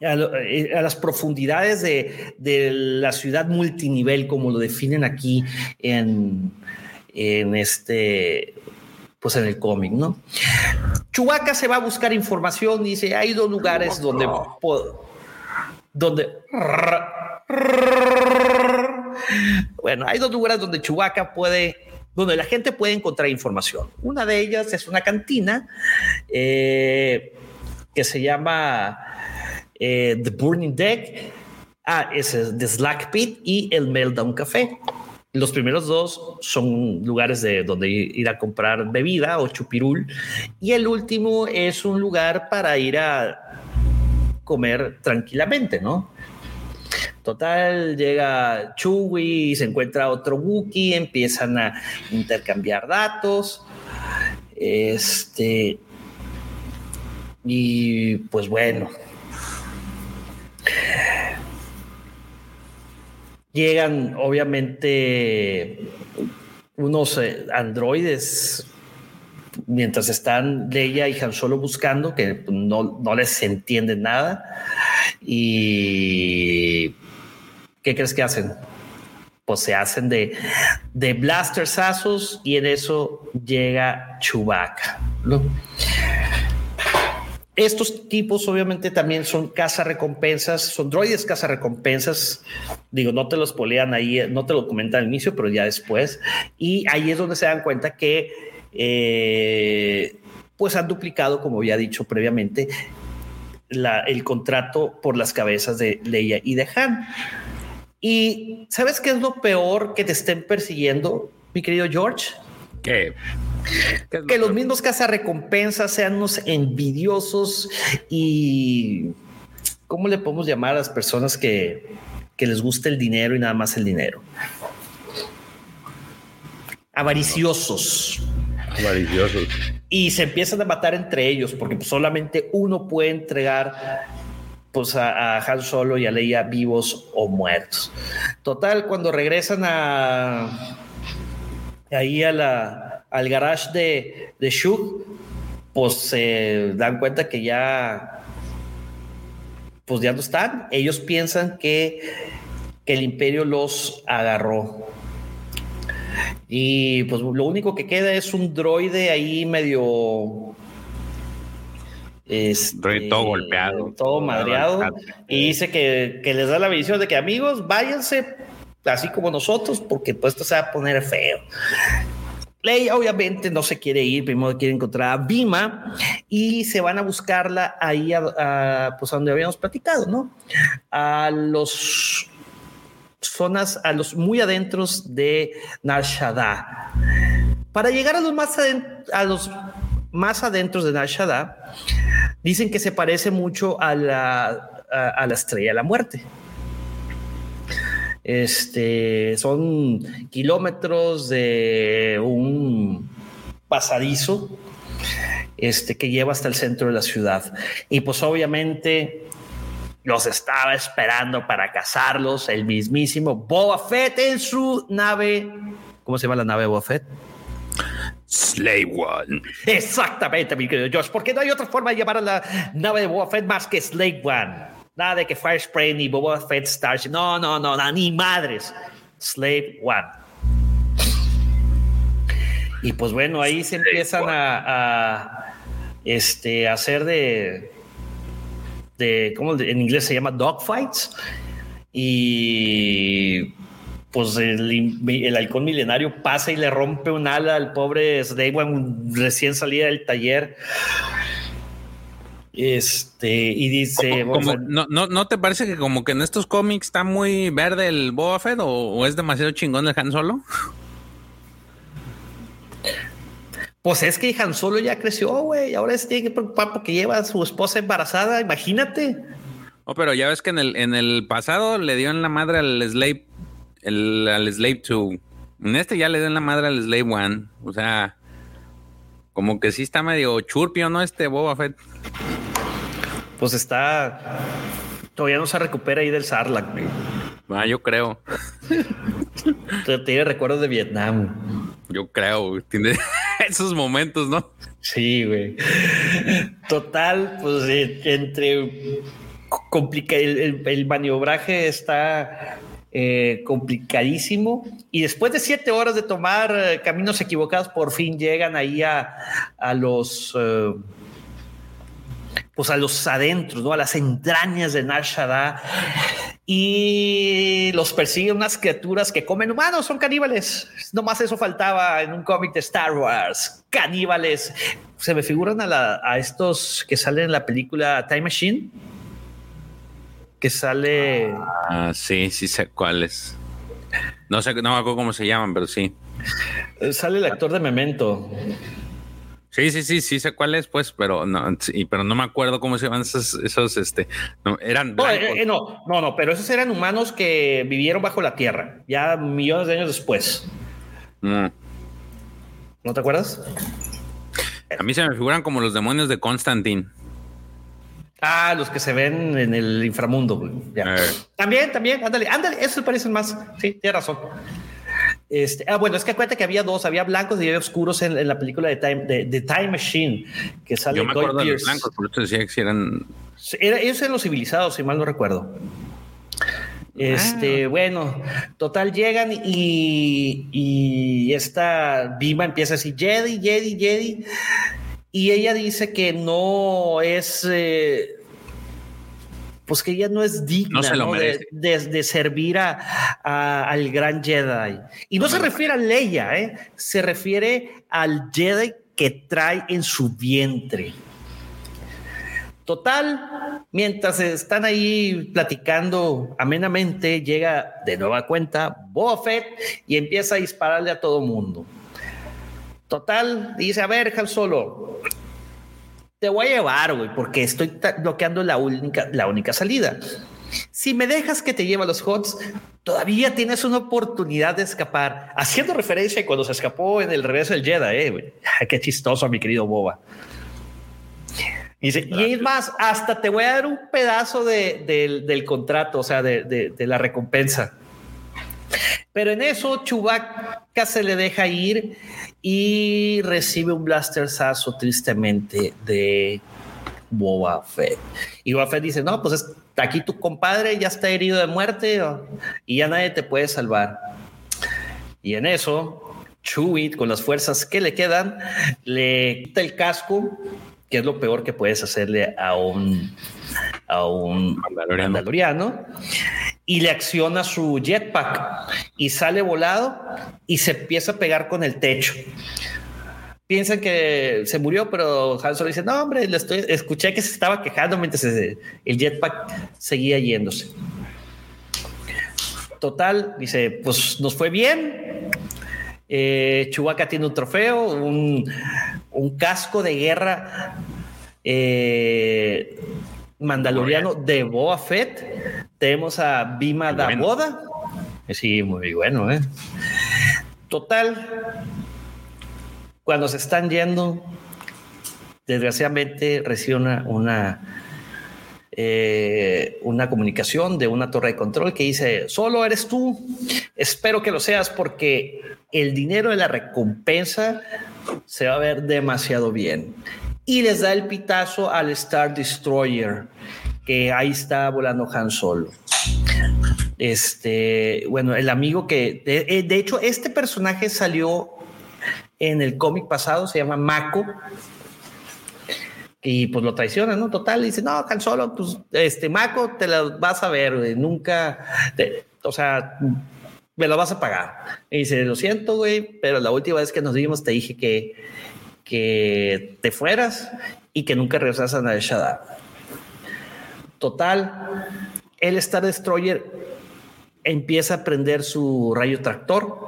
Eh, a, las profundidades de, la ciudad multinivel, como lo definen aquí en, en este, pues en el cómic, ¿no? Chubaca se va a buscar información y dice, hay dos lugares donde donde bueno, hay dos lugares donde Chubaca puede donde la gente puede encontrar información. Una de ellas es una cantina eh, que se llama eh, The Burning Deck, ah, es The Slack Pit y el Meltdown Café. Los primeros dos son lugares de donde ir a comprar bebida o chupirul. Y el último es un lugar para ir a comer tranquilamente, ¿no? Total, llega Chewie, se encuentra otro Wookiee, empiezan a intercambiar datos. Este. Y pues bueno. Llegan, obviamente, unos eh, androides mientras están Leia y Han Solo buscando, que no, no les entiende nada. Y ¿qué crees que hacen? Pues se hacen de, de blastersazos y en eso llega Chewbacca. Estos tipos obviamente también son caza recompensas, son droides caza recompensas. Digo, no te los polean ahí, no te lo comentan al inicio, pero ya después. Y ahí es donde se dan cuenta que eh, pues han duplicado, como había dicho previamente, el contrato por las cabezas de Leia y de Han. Y ¿sabes qué es lo peor que te estén persiguiendo, mi querido George? ¿Qué? que los mismos cazarrecompensas sean unos envidiosos y ¿cómo le podemos llamar a las personas que, que les gusta el dinero y nada más el dinero? Avariciosos. Y se empiezan a matar entre ellos porque solamente uno puede entregar pues a, Han Solo y a Leia vivos o muertos. Total, cuando regresan a ahí la, al garage de, de pues se dan cuenta que ya pues ya no están. Ellos piensan que, que el imperio los agarró. Y pues lo único que queda es un droide ahí medio. Este, todo golpeado. Todo madreado. Y dice que, les da la visión de que amigos, váyanse así como nosotros, porque pues esto se va a poner feo. Ley obviamente no se quiere ir, primero quiere encontrar a Bima y se van a buscarla ahí a, pues a donde habíamos platicado, ¿no? A los zonas, a los muy adentros de Nar Para llegar a los más adentros de Nar dicen que se parece mucho a la, a, la estrella de la muerte. Este son kilómetros de un pasadizo este, que lleva hasta el centro de la ciudad. Y pues obviamente los estaba esperando para cazarlos el mismísimo Boba Fett en su nave. ¿Cómo se llama la nave de Boba Fett? Slave One. Exactamente, mi querido Josh, porque no hay otra forma de llamar a la nave de Boba Fett más que Slave One. Nada de que Fire Spray ni Boba Fett Starship. No, no, no, no, ni madres. Slave One. Y pues bueno, ahí se empiezan a, este, a hacer de, de, ¿cómo en inglés se llama? Dogfights. Y pues el, el, halcón milenario pasa y le rompe un ala al pobre Slaywan recién salida del taller. Este, y dice. no, no, te parece que como que en estos cómics está muy verde el Boba Fett o, es demasiado chingón el Han Solo? Pues es que Han Solo ya creció, güey. Ahora se tiene que preocupar porque lleva a su esposa embarazada. Imagínate. Oh, pero ya ves que en el, en el pasado le dio en la madre al Slave, el, al Slave 2. En este ya le dio en la madre al Slave 1. O sea, como que sí está medio churpio, ¿no? Este Boba Fett. Pues está. Todavía no se recupera ahí del Sarlacc, güey. Ah, yo creo. Tiene recuerdos de Vietnam. Yo creo, tiene esos momentos, ¿no? Sí, güey. Total, pues eh, entre complica el, maniobraje está eh, complicadísimo. Y después de siete horas de tomar eh, caminos equivocados, por fin llegan ahí a, a los pues a los adentros, ¿no? a las entrañas de Nar y los persiguen unas criaturas que comen humanos, son caníbales. No más eso faltaba en un cómic de Star Wars. Caníbales. Se me figuran a, estos que salen en la película Time Machine. Que sale. Ah, sí, sí sé cuáles. No sé, no me acuerdo cómo se llaman, pero sí. Sale el actor de Memento. Sí, sí, sí, sí sé cuál es, pues, pero no, pero no me acuerdo cómo se llaman esos, esos este, no, eran no, eh, eh, no, no, no, pero esos eran humanos que vivieron bajo la tierra, ya millones de años después. Mm. ¿No te acuerdas? A mí se me figuran como los demonios de Constantine. Ah, los que se ven en el inframundo. Ya. Eh. También, también, ándale, ándale, esos parecen más. Sí, tienes razón. Este, ah, bueno, es que acuérdate que había dos, había blancos y había oscuros en, la película de Time, de, Time Machine, que sale Yo me acuerdo de los blancos, por eso decía que eran... ellos eran los civilizados, si mal no recuerdo. Este, ah. bueno, total llegan y, y esta Bima empieza a decir Jedi, Jedi, Jedi. Y ella dice que no es, eh, pues que ella no es digna de, servir a, al gran Jedi. Y no se refiere a Leia, ¿eh? se refiere al Jedi que trae en su vientre. Total, mientras están ahí platicando amenamente, llega de nueva cuenta Boba Fett y empieza a dispararle a todo mundo. Total, dice, a ver, Han Solo, te voy a llevar, güey, porque estoy bloqueando la única, la única salida. Si me dejas que te lleve a los HOTS, todavía tienes una oportunidad de escapar. Haciendo referencia a cuando se escapó en el regreso del Jedi, eh, güey. Qué chistoso, mi querido Boba. Y, dice, y es más, hasta te voy a dar un pedazo del contrato, o sea, de, la recompensa. Pero en eso Chewbacca se le deja ir y recibe un blaster sazo tristemente de Boba Fett. Y Boba Fett dice, no, pues aquí tu compadre ya está herido de muerte y ya nadie te puede salvar. Y en eso, Chewie, con las fuerzas que le quedan, le quita el casco, que es lo peor que puedes hacerle a un, a un mandaloriano y le acciona su jetpack y sale volado y se empieza a pegar con el techo. Piensan que se murió, pero Han Solo dice, no, hombre, le estoy, escuché que se estaba quejando mientras el jetpack seguía yéndose. Total, dice, pues nos fue bien. Eh, tiene un trofeo, un, casco de guerra eh, mandaloriano de Boa Fett. Tenemos a Bima da Boda. Sí, muy bueno, ¿eh? Total, cuando se están yendo, desgraciadamente recibe una, una, eh, una comunicación de una torre de control que dice, solo eres tú, espero que lo seas porque el dinero de la recompensa se va a ver demasiado bien y les da el pitazo al Star Destroyer, que ahí está volando Han Solo. Este, bueno, el amigo que, de, eh, hecho, este personaje salió en el cómic pasado, se llama Mako. Y pues lo traiciona, ¿no? Total, dice, no, Han Solo, pues, este, Mako, te lo vas a ver, nunca, o sea, me lo vas a pagar. Y dice, lo siento, güey, pero la última vez que nos vimos te dije que que te fueras y que nunca regresas a Nal Total, el Star Destroyer empieza a prender su rayo tractor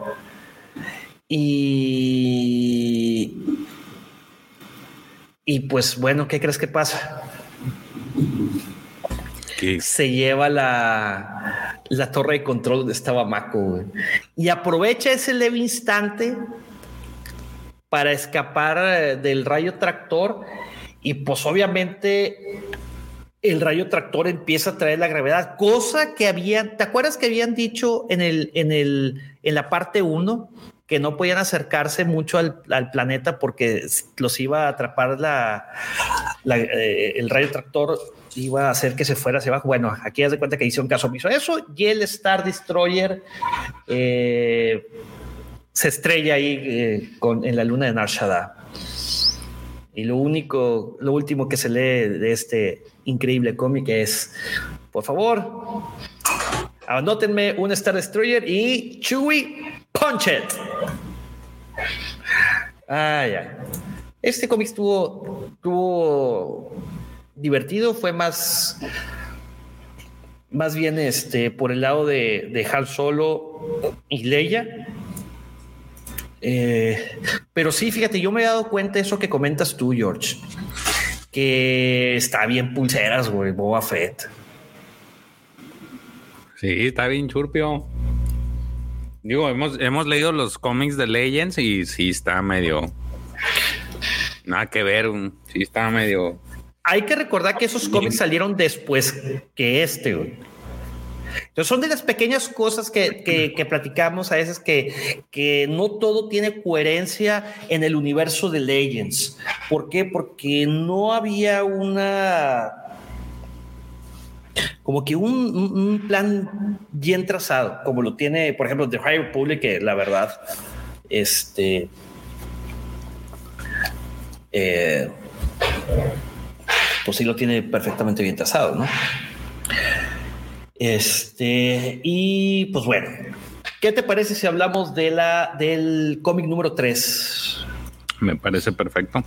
y y pues bueno, ¿qué crees que pasa? Se lleva la, la torre de control donde estaba Mako y aprovecha ese leve instante para escapar eh, del rayo tractor y pues obviamente el rayo tractor empieza a traer la gravedad, cosa que habían, ¿te acuerdas que habían dicho en el en el en la parte 1 que no podían acercarse mucho al, planeta porque los iba a atrapar la, eh, el rayo tractor iba a hacer que se fuera hacia abajo. Bueno, aquí haz de cuenta que hizo un caso omiso eso y el Star Destroyer eh, se estrella ahí eh, con, en la luna de Narshada. Y lo único, lo último que se lee de este increíble cómic es, por favor, anótenme un Star Destroyer y Chewie Punch It. Ay, ay. Este cómic estuvo, estuvo divertido, fue más, más bien este, por el lado de, de Solo y Leia Eh, pero sí, fíjate, yo me he dado cuenta de eso que comentas tú, George, que está bien pulseras, güey, Boba Fett. Sí, está bien churpio. Digo, hemos, hemos leído los cómics de Legends y sí está medio. Nada que ver, sí está medio. Hay que recordar que esos cómics salieron después que este, güey. Entonces son de las pequeñas cosas que, que, platicamos a veces que, que, no todo tiene coherencia en el universo de Legends. ¿Por qué? Porque no había una como que un, plan bien trazado, como lo tiene, por ejemplo, The High Republic, que la verdad, este, eh, pues sí lo tiene perfectamente bien trazado, ¿no? Este, y pues bueno, ¿qué te parece si hablamos de la, del cómic número 3? Me parece perfecto.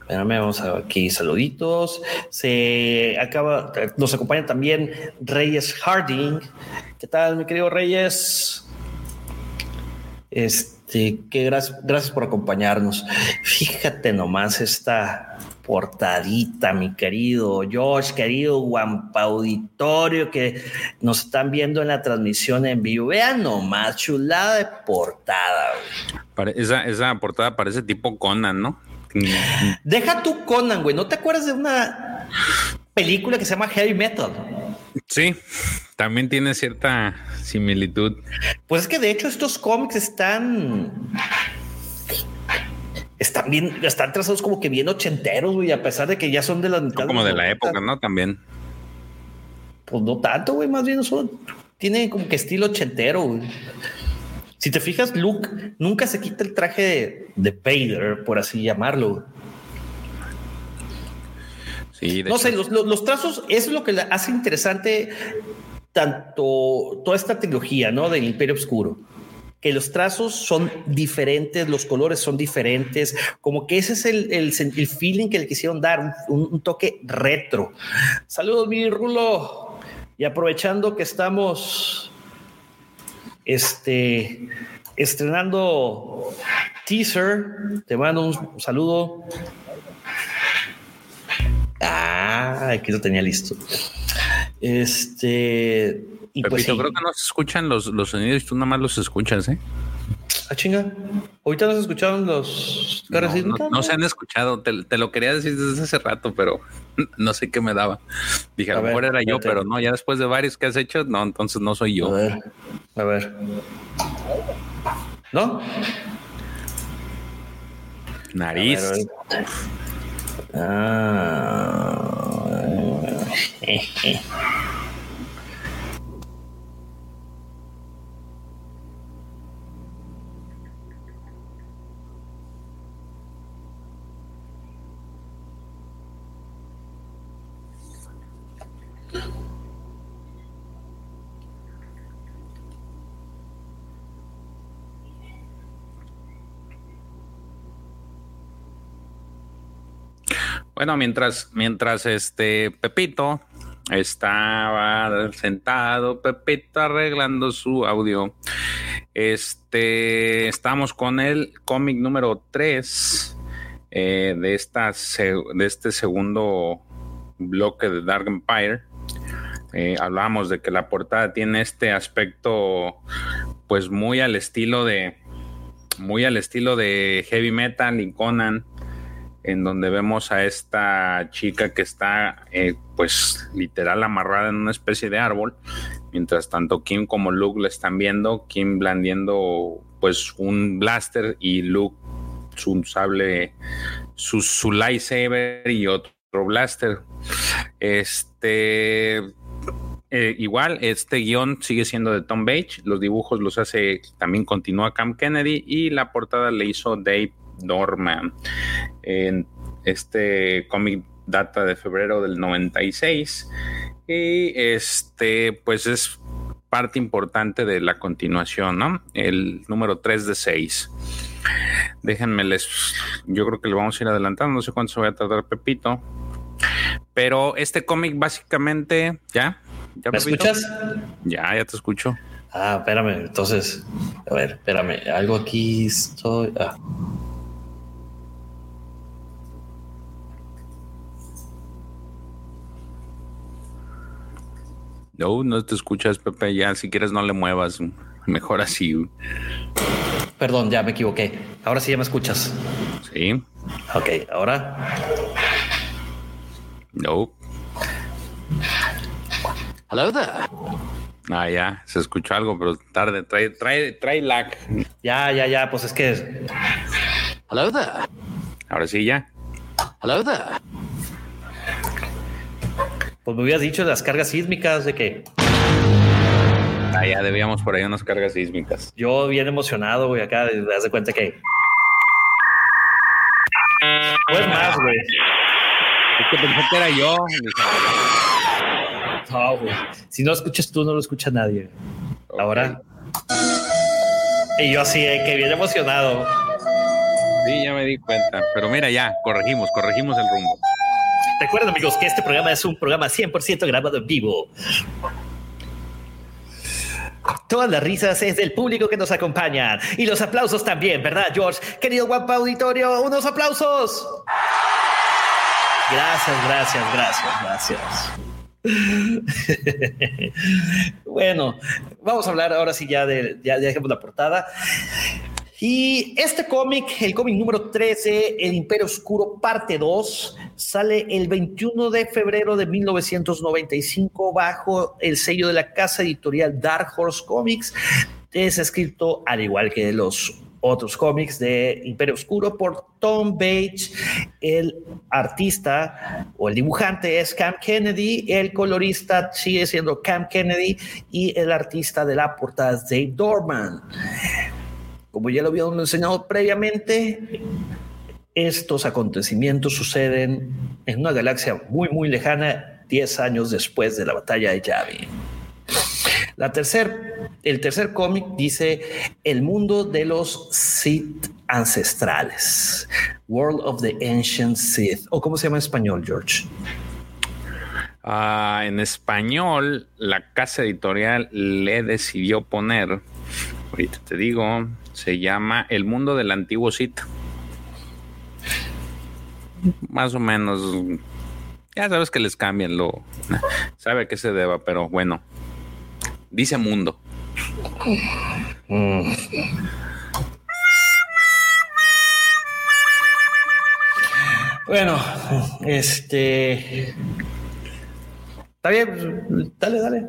Espérame, vamos a aquí saluditos. Se acaba, nos acompaña también Reyes Harding. ¿Qué tal, mi querido Reyes? Este, qué gracias, gracias por acompañarnos. Fíjate nomás esta portadita, mi querido Josh, querido Guampa Auditorio que nos están viendo en la transmisión en vivo. Vean nomás, chulada de portada. Esa, esa portada parece tipo Conan, ¿no? Deja tu Conan, güey. ¿No te acuerdas de una película que se llama Heavy Metal? Sí, también tiene cierta similitud. Pues es que de hecho estos cómics están están bien, están trazados como que bien ochenteros, güey, a pesar de que ya son de la mitad. como de, la época, ¿no? También. Pues no tanto, güey, más bien son, tiene como que estilo ochentero, güey. Si te fijas, Luke nunca se quita el traje de, Vader, por así llamarlo. Sí, no sé, los, trazos, eso es lo que hace interesante tanto toda esta trilogía, ¿no? Del Imperio Oscuro. Que los trazos son diferentes, los colores son diferentes, como que ese es el, el, feeling que le quisieron dar, un, un, toque retro. Saludos, mi Rulo. Y aprovechando que estamos este, estrenando teaser. Te mando un saludo. Ah, aquí lo tenía listo. Este. Y pues creo que no se escuchan los, los sonidos y tú nada más los escuchas, ¿eh? Ah, chinga. Ahorita no se escucharon los no, se han escuchado. Te, lo quería decir desde hace rato, pero no sé qué me daba. Dije, a, lo mejor era yo, pero no, ya después de varios que has hecho, no, entonces no soy yo. A ver, a ver. ¿No? Nariz. Ah. Bueno, mientras, mientras este Pepito estaba sentado, Pepito arreglando su audio. Este, estamos con el cómic número 3 eh, de, esta, de este segundo bloque de Dark Empire. Eh, hablábamos de que la portada tiene este aspecto, pues muy al estilo de, muy al estilo de heavy metal y Conan en donde vemos a esta chica que está eh, pues literal amarrada en una especie de árbol, mientras tanto Kim como Luke le están viendo, Kim blandiendo pues un blaster y Luke su sable, su, su lightsaber y otro blaster. Este eh, igual, este guion sigue siendo de Tom Bates, los dibujos los hace, también continúa Cam Kennedy y la portada le hizo Dave Norman. En este cómic data de febrero del 96 y este pues es parte importante de la continuación, ¿no? El número 3 de 6. Déjenme les, yo creo que le vamos a ir adelantando, no sé cuánto se va a tardar Pepito, pero este cómic básicamente, ¿ya? ¿Ya, ¿Me escuchas? Ya, ya te escucho. Ah, espérame, entonces, a ver, espérame, algo aquí estoy. Ah. No, no te escuchas, Pepe. Ya, si quieres, no le muevas. Mejor así. Perdón, ya me equivoqué. Ahora sí ya me escuchas. Sí. Ok, ahora. No. Hello there. Ah, ya, se escuchó algo, pero tarde. Trae, trae, trae lag. Ya, ya, ya. Pues es que. Hello there. Ahora sí, ya. Hello there. Pues me hubieras dicho de las cargas sísmicas de que. Ah, ya debíamos por ahí unas cargas sísmicas. Yo bien emocionado, güey, acá, me das de cuenta que. Pues más, güey. Es que pensé que era yo. No, güey. Si no escuchas tú, no lo escucha nadie. Ahora. Y yo así, eh, que bien emocionado. Sí, ya me di cuenta. Pero mira, ya, corregimos, corregimos el rumbo. Recuerden, amigos, que este programa es un programa 100% grabado en vivo. Todas las risas es del público que nos acompaña y los aplausos también, ¿verdad, George? Querido guapa auditorio, unos aplausos. Gracias, gracias, gracias, gracias. bueno, vamos a hablar ahora sí ya de, ya, ya dejemos la portada. Y este cómic, el cómic número 13, El Imperio Oscuro, parte 2, sale el 21 de febrero de 1995 bajo el sello de la casa editorial Dark Horse Comics. Es escrito, al igual que los otros cómics de Imperio Oscuro por Tom Bates. El artista o el dibujante es Cam Kennedy, el colorista sigue siendo Cam Kennedy y el artista de la portada es Dave Dorman. Como ya lo habíamos enseñado previamente, estos acontecimientos suceden en una galaxia muy, muy lejana, 10 años después de la batalla de Yavin. La tercer, el tercer cómic dice El mundo de los Sith ancestrales, World of the Ancient Sith, o cómo se llama en español, George. Uh, en español, la casa editorial le decidió poner, ahorita te digo, se llama El mundo del antiguo Sith. Más o menos. Ya sabes que les cambian lo. Sabe a qué se deba, pero bueno. Dice mundo. Mm. Bueno, este. Está bien, dale, dale.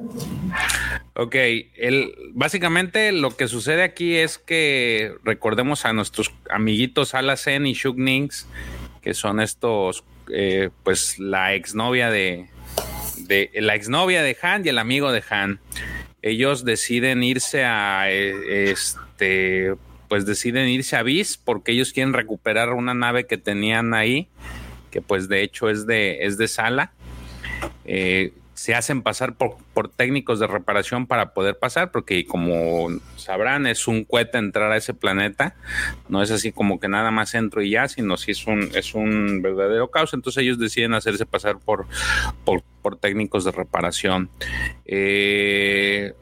Ok, el, básicamente lo que sucede aquí es que recordemos a nuestros amiguitos Alacen y Shug Nings, que son estos, eh, pues la exnovia de, de la exnovia de Han y el amigo de Han. Ellos deciden irse a eh, este, pues deciden irse a Bis porque ellos quieren recuperar una nave que tenían ahí, que pues de hecho es de, es de Sala. Eh, se hacen pasar por, técnicos de reparación para poder pasar, porque como sabrán, es un cohete entrar a ese planeta. No es así como que nada más entro y ya, sino si es un, es un verdadero caos. Entonces ellos deciden hacerse pasar por, por técnicos de reparación. Eh,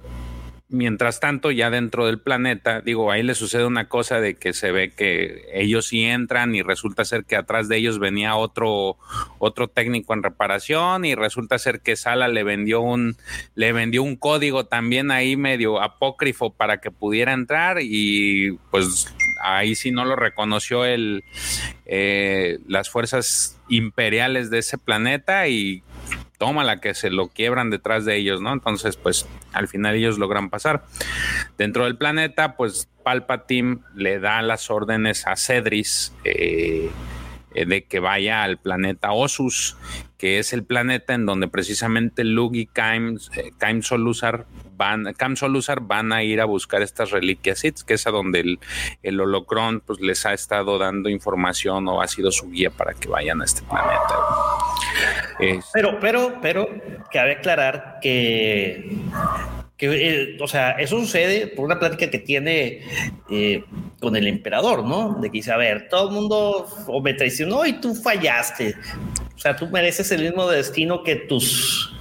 Mientras tanto, ya dentro del planeta, digo, ahí le sucede una cosa de que se ve que ellos sí entran y resulta ser que atrás de ellos venía otro, otro técnico en reparación y resulta ser que Sala le vendió un, le vendió un código también ahí medio apócrifo para que pudiera entrar y pues ahí sí no lo reconoció el, eh, las fuerzas imperiales de ese planeta y toma la que se lo quiebran detrás de ellos, ¿no? Entonces, pues al final ellos logran pasar. Dentro del planeta, pues Palpatine le da las órdenes a Cedris eh, de que vaya al planeta Osus, que es el planeta en donde precisamente Luke y Kaim, eh, van, van a ir a buscar estas reliquias que es a donde el, el holocron pues, les ha estado dando información o ha sido su guía para que vayan a este planeta. Pero, pero, pero, cabe aclarar que que, eh, o sea, eso sucede por una plática que tiene eh, con el emperador, ¿no? De que dice, a ver, todo el mundo o me traicionó y tú fallaste. O sea, tú mereces el mismo destino que tus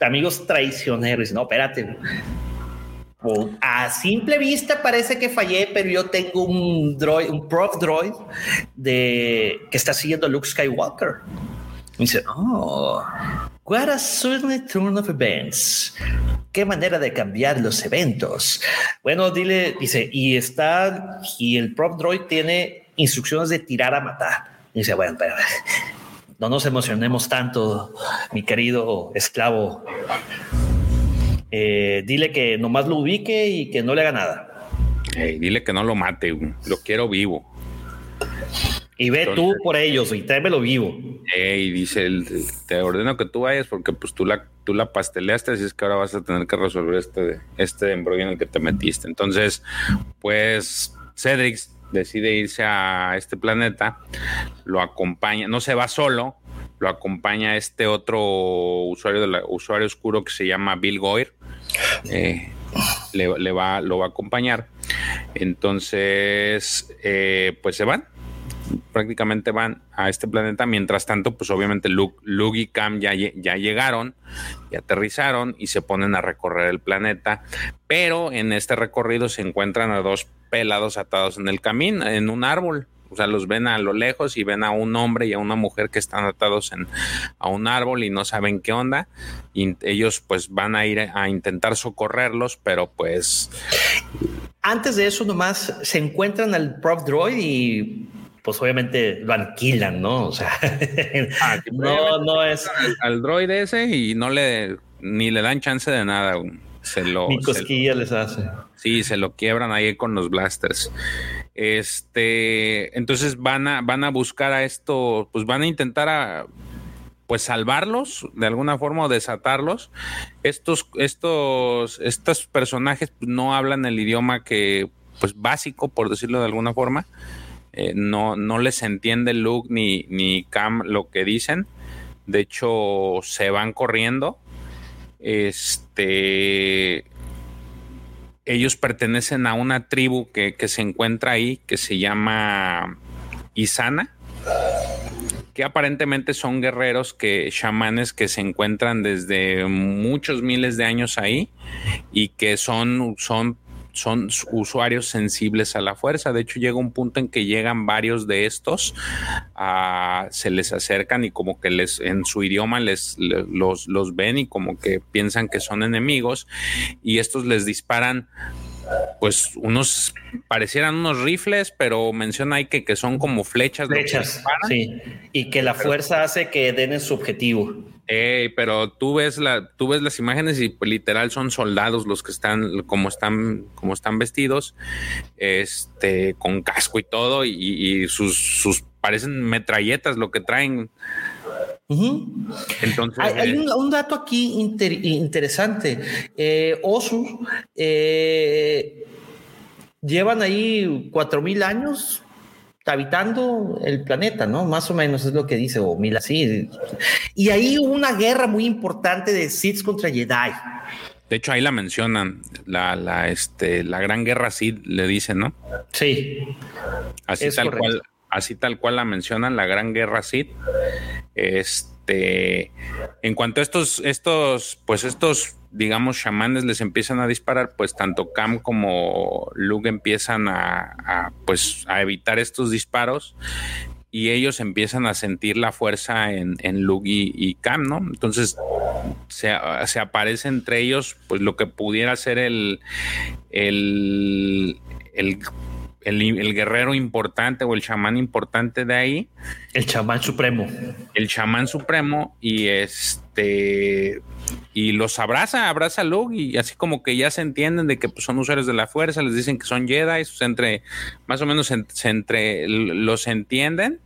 amigos traicioneros. no, espérate. a simple vista parece que fallé, pero yo tengo un droid, un prof droid de que está siguiendo a Luke Skywalker. Y dice, oh, what a sudden turn of events. Qué manera de cambiar los eventos. Bueno, dile, dice, y está, y el prop droid tiene instrucciones de tirar a matar. Dice, bueno, pero no nos emocionemos tanto, mi querido esclavo eh, dile que nomás lo ubique y que no le haga nada. dile que no lo mate, lo quiero vivo. Y ve tú por ellos y tráemelo vivo. Y dice, te ordeno que tú vayas porque pues tú la, tú la pasteleaste, así es que ahora vas a tener que resolver este, este embrollo en el que te metiste. Entonces, pues Cedric decide irse a este planeta, lo acompaña, no se va solo, lo acompaña este otro usuario, de usuario oscuro que se llama Bill Goyer. Eh, le, va, lo va a acompañar. Entonces, eh, pues se van. Prácticamente van a este planeta. Mientras tanto, pues obviamente Luke, y Cam ya, ya llegaron y aterrizaron y se ponen a recorrer el planeta. Pero en este recorrido se encuentran a dos pelados atados en el camino, en un árbol o sea, los ven a lo lejos y ven a un hombre y a una mujer que están atados en, a un árbol y no saben qué onda. Y ellos pues van a ir a intentar socorrerlos, pero pues... Antes de eso nomás se encuentran al prop droid y pues obviamente lo alquilan, ¿no? O sea, ah, no, no es... Al, droid ese y no le... ni le dan chance de nada. Se lo... Ni cosquilla les hace. Sí, se lo quiebran ahí con los blasters. Este, entonces van a, van a buscar a esto, pues van a intentar a, pues salvarlos de alguna forma o desatarlos. Estos, estos, estos personajes no hablan el idioma que, pues básico, por decirlo de alguna forma. Eh, no, no les entiende Luke ni, ni Cam lo que dicen. De hecho, se van corriendo. Este ellos pertenecen a una tribu que, se encuentra ahí, que se llama Isana, que aparentemente son guerreros que chamanes que se encuentran desde muchos miles de años ahí y que son, son son usuarios sensibles a la fuerza. De hecho, llega un punto en que llegan varios de estos, se les acercan y como que les en su idioma les, los, los ven y como que piensan que son enemigos y estos les disparan pues unos parecieran unos rifles, pero menciona ahí que, que son como flechas. Flechas, sí. Y que la fuerza hace que den en su objetivo pero tú ves la, tú ves las imágenes y pues, literal son soldados los que están, como están, como están vestidos, este, con casco y todo, y, sus, sus parecen metralletas lo que traen. Entonces, hay, eh, un, dato aquí interesante. Eh, Osus eh, llevan ahí cuatro mil años habitando el planeta, ¿no? Más o menos es lo que dice, o mil así. Y ahí hubo una guerra muy importante de Sith contra Jedi. De hecho, ahí la mencionan, la, la, este, la gran guerra Sith, le dicen, ¿no? Sí. Así tal cual, así tal cual la mencionan, la gran guerra Sith. Este, en cuanto a estos, estos, pues estos digamos, chamanes les empiezan a disparar, pues tanto Cam como Luke empiezan a, pues, a evitar estos disparos y ellos empiezan a sentir la fuerza en, en Luke y, Cam, ¿no? Entonces se, aparece entre ellos, pues lo que pudiera ser el, el, el el, guerrero importante o el chamán importante de ahí. El chamán supremo. El chamán supremo y este y los abraza, abraza a Luke y así como que ya se entienden de que pues, son usuarios de la fuerza, les dicen que son Jedi, pues, entre más o menos se, entre los entienden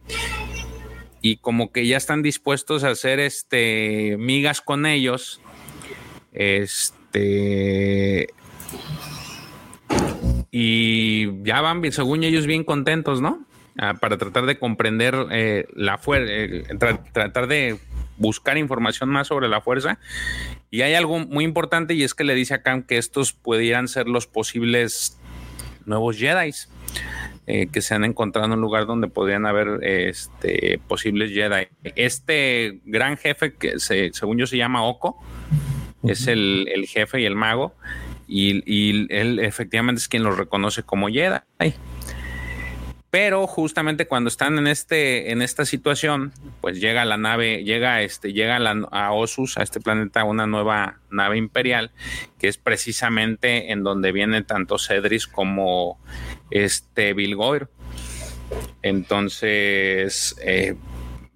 y como que ya están dispuestos a hacer este migas con ellos. Este y ya van, según ellos, bien contentos, ¿no? Ah, para tratar de comprender eh, la fuerza, eh, tratar de buscar información más sobre la fuerza. Y hay algo muy importante y es que le dice a Khan que estos pudieran ser los posibles nuevos Jedi. Eh, que se han encontrado en un lugar donde podrían haber este, posibles Jedi. Este gran jefe, que se, según yo se llama Oko, es el, el, jefe y el mago, y, él efectivamente es quien los reconoce como Jedi. Pero justamente cuando están en este en esta situación, pues llega la nave, llega este llega a Osus, a este planeta una nueva nave imperial, que es precisamente en donde viene tanto Cedris como este Bilgoir. Entonces, eh,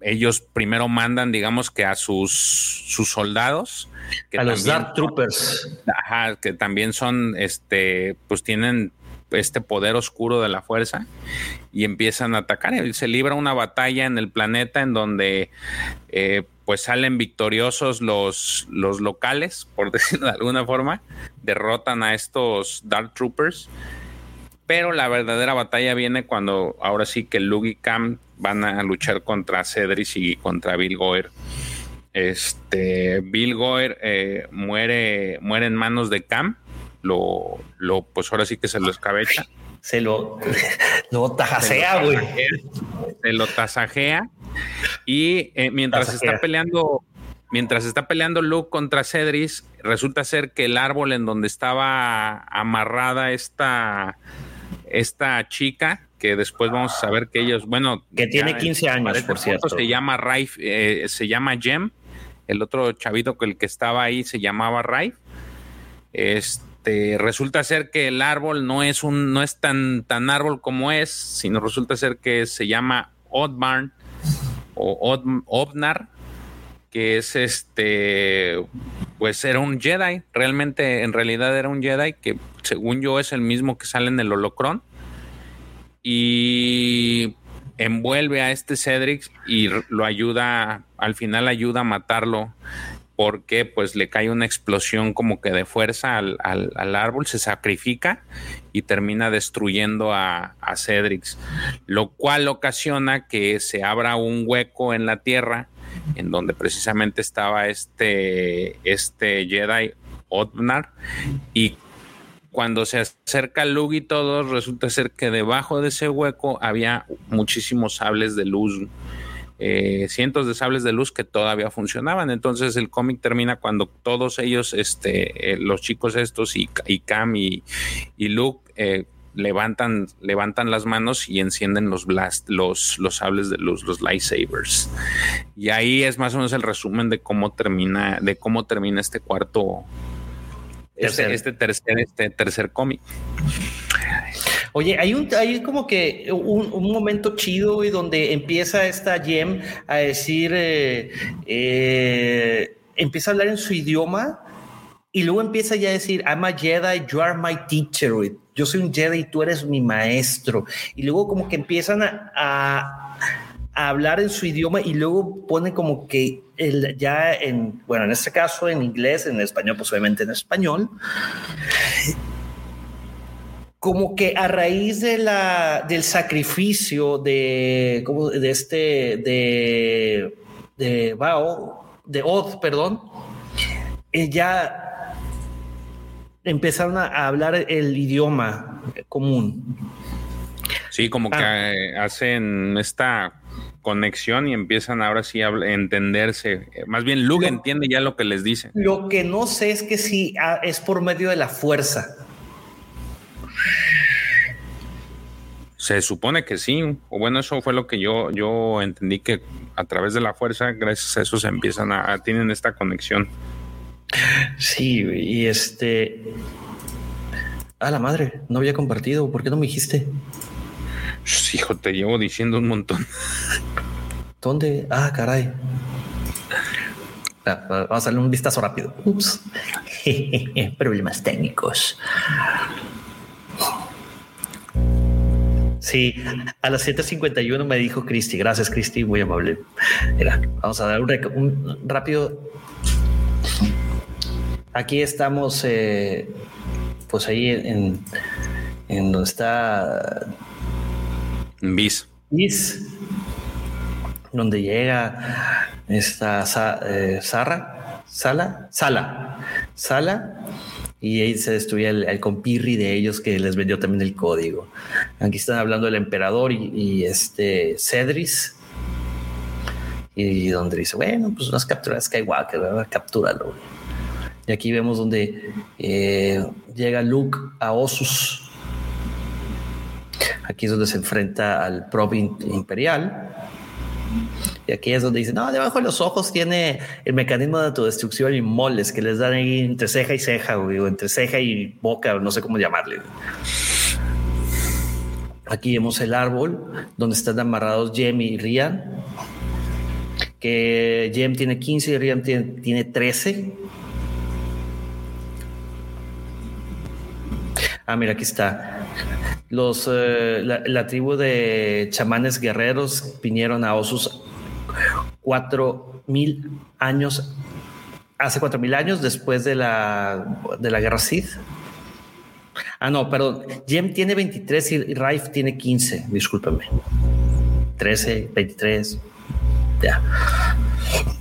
ellos primero mandan, digamos que a sus, sus soldados. Que a los Dark Troopers. Ajá, que también son, este, pues tienen este poder oscuro de la fuerza y empiezan a atacar. Se libra una batalla en el planeta en donde eh, pues salen victoriosos los, los locales, por decirlo de alguna forma, derrotan a estos Dark Troopers. Pero la verdadera batalla viene cuando ahora sí que Luke y Cam van a luchar contra Cedric y contra Bill Goer. Este Bill Goer eh, muere, muere en manos de Cam lo, lo, pues ahora sí que se lo escabecha. Se lo, lo tajasea, güey. Se lo tasajea. Y eh, mientras está peleando, mientras está peleando Luke contra Cedric, resulta ser que el árbol en donde estaba amarrada esta, esta chica, que después vamos a saber que ellos, bueno, que tiene 15 años, por cierto. Se llama Raif, eh, se llama Jem. El otro chavito que el que estaba ahí se llamaba Raif. Este este, resulta ser que el árbol no es un, no es tan, tan árbol como es, sino resulta ser que se llama Odbarn o Odnar, que es este, pues era un Jedi, realmente, en realidad era un Jedi que según yo es el mismo que sale en el holocron y envuelve a este Cedric y lo ayuda, al final ayuda a matarlo porque pues le cae una explosión como que de fuerza al, árbol, se sacrifica y termina destruyendo a, a lo cual ocasiona que se abra un hueco en la tierra en donde precisamente estaba este, este Jedi Otnar y cuando se acerca Luke y todos, resulta ser que debajo de ese hueco había muchísimos sables de luz eh, cientos de sables de luz que todavía funcionaban. Entonces el cómic termina cuando todos ellos, este, eh, los chicos estos y, Cam y, Luke, eh, levantan, levantan las manos y encienden los blast, los, los sables de luz, los lightsabers. Y ahí es más o menos el resumen de cómo termina, de cómo termina este cuarto, este, este tercer, este tercer cómic. Oye, hay un, hay como que un, momento chido y donde empieza esta Gem a decir, eh, eh, empieza a hablar en su idioma y luego empieza ya a decir, I'm a Jedi, you are my teacher. Yo soy un Jedi y tú eres mi maestro. Y luego como que empiezan a, a, hablar en su idioma y luego pone como que el, ya en, bueno, en este caso en inglés, en español, pues obviamente en español como que a raíz de la, del sacrificio de, de este, de, de Bao, de Od, perdón, ya empezaron a hablar el idioma común. Sí, como que ah. eh, hacen esta conexión y empiezan ahora sí a entenderse. Más bien, Luke entiende ya lo que les dice. Lo que no sé es que si ah, es por medio de la fuerza. Se supone que sí, o bueno, eso fue lo que yo, yo entendí que a través de la fuerza, gracias a eso se empiezan a, tienen esta conexión. Sí, y este. A la madre, no había compartido, ¿por qué no me dijiste? hijo, te llevo diciendo un montón. ¿Dónde? Ah, caray. Ah, vamos a darle un vistazo rápido. Ups. Problemas técnicos. Sí, a las 7.51 me dijo Cristi. Gracias, Cristi, muy amable. Mira, vamos a dar un, rápido. Aquí estamos, eh, pues ahí en, en donde está. Bis. Bis. Donde llega esta eh, Sara, Sala, Sala, Sala y ahí se destruía el, compirri de ellos que les vendió también el código. Aquí están hablando del emperador y, este Cedris. Y donde dice, bueno, pues unas capturas Skywalker, ¿verdad? captúralo. Y aquí vemos donde eh, llega Luke a Osus. Aquí es donde se enfrenta al Prob Imperial. Y aquí es donde dice, no, debajo de los ojos tiene el mecanismo de autodestrucción y moles que les dan ahí entre ceja y ceja, o entre ceja y boca, no sé cómo llamarle. Aquí vemos el árbol donde están amarrados Jem y Rian. Que Jem tiene 15 y Rian tiene, tiene 13. Ah, mira, aquí está. Los, eh, la, tribu de chamanes guerreros vinieron a Osus cuatro mil años, hace cuatro mil años después de la, de la guerra Sith. Ah, no, perdón. Jem tiene 23 y Raif tiene 15. Discúlpame. 13, 23. Ya.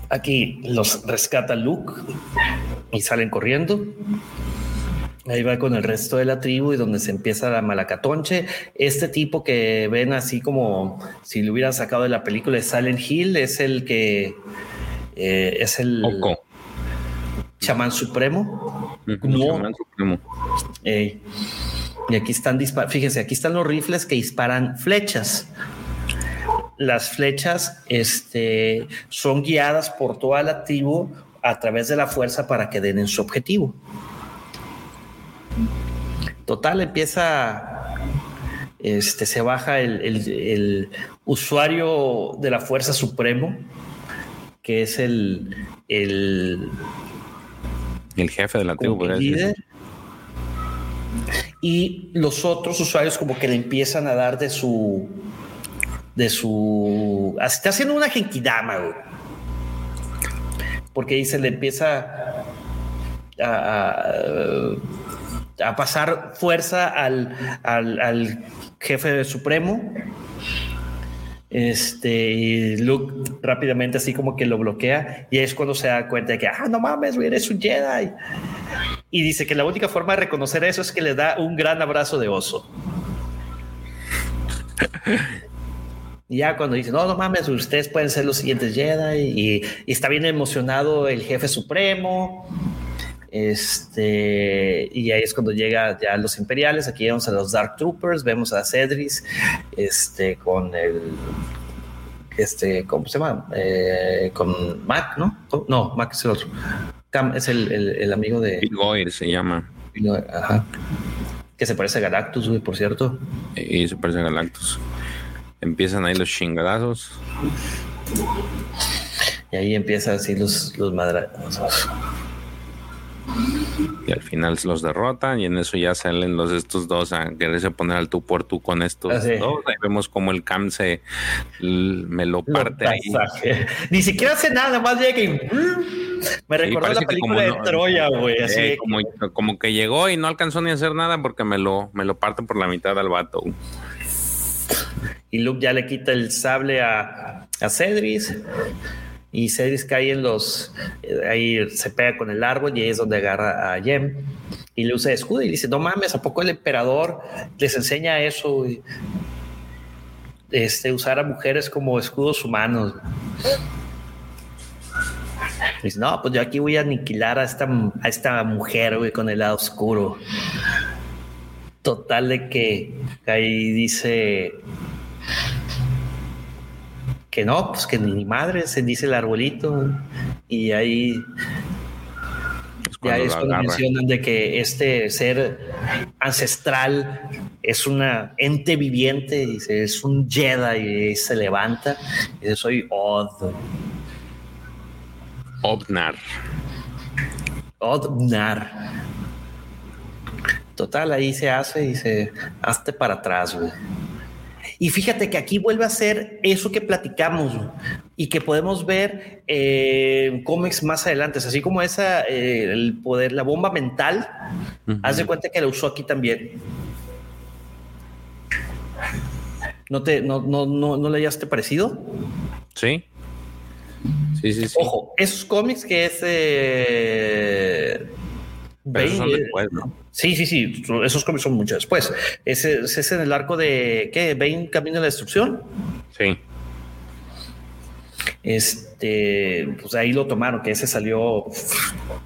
Aquí los rescata Luke y salen corriendo. Ahí va con el resto de la tribu y donde se empieza la malacatonche. Este tipo que ven así como si lo hubieran sacado de la película de Silent Hill es el que eh, es el chamán supremo. Chamán supremo. y aquí están Fíjense, aquí están los rifles que disparan flechas. Las flechas este, son guiadas por toda la tribu a través de la fuerza para que den en su objetivo. Total, empieza, este, se baja el, usuario de la Fuerza Supremo, que es el, el, el jefe de la tribu, Y los otros usuarios como que le empiezan a dar de su, de su, está haciendo una genkidama, porque dice, le empieza a a pasar fuerza al, al, jefe supremo. Este, Luke rápidamente así como que lo bloquea y es cuando se da cuenta de que, ah, no mames, eres un Jedi. Y dice que la única forma de reconocer eso es que le da un gran abrazo de oso. Y ya cuando dice, no, no mames, ustedes pueden ser los siguientes Jedi y está bien emocionado el jefe supremo este, y ahí es cuando llega ya los imperiales. Aquí vemos a los Dark Troopers, vemos a Cedris, este, con el, este, ¿cómo se llama? Eh, con Mac, ¿no? No, Mac es el otro. Cam es el, el, amigo de. Goir se llama. Ajá. Que se parece a Galactus, güey, por cierto. Y se parece a Galactus. Empiezan ahí los chingadazos. Y ahí empiezan así los, los madrazos. Y al final los derrotan y en eso ya salen los estos dos a quererse poner al tú por tú con estos ah, dos. Ahí vemos como el Cam se me lo parte ahí. Ni siquiera hace nada, más llega y me recordó la película de Troya, güey. Eh, como, que llegó y no alcanzó ni a hacer nada porque me lo, me lo parte por la mitad al vato. Y Luke ya le quita el sable a, a Cedris y Cedric cae en los, eh, ahí se pega con el árbol y ahí es donde agarra a Jem y le usa escudo y dice, no mames, ¿a poco el emperador les enseña eso? Este, usar a mujeres como escudos humanos. Dice, no, pues yo aquí voy a aniquilar a esta, a esta mujer, güey, con el lado oscuro. Total de que ahí dice, que no, pues que ni madre, se dice el arbolito. Y ahí ya es cuando mencionan de que este ser ancestral es una ente viviente, dice, es un Jedi y se levanta. Y dice, soy Od. Odnar. Odnar. Total, ahí se hace y se hazte para atrás, güey. Y fíjate que aquí vuelve a ser eso que platicamos y que podemos ver en cómics más adelante, así como esa, eh, el poder, la bomba mental, haz de cuenta que la usó aquí también. ¿No te, no, no, no, no le hayaste parecido? Sí. Sí, sí, sí. Ojo, esos cómics que es eh, Sí, sí, sí. Esos cómics son mucho después. Ese, es en el arco de ¿qué? ¿Bane Camino de la Destrucción? Sí. Este, pues ahí lo tomaron, que ese salió,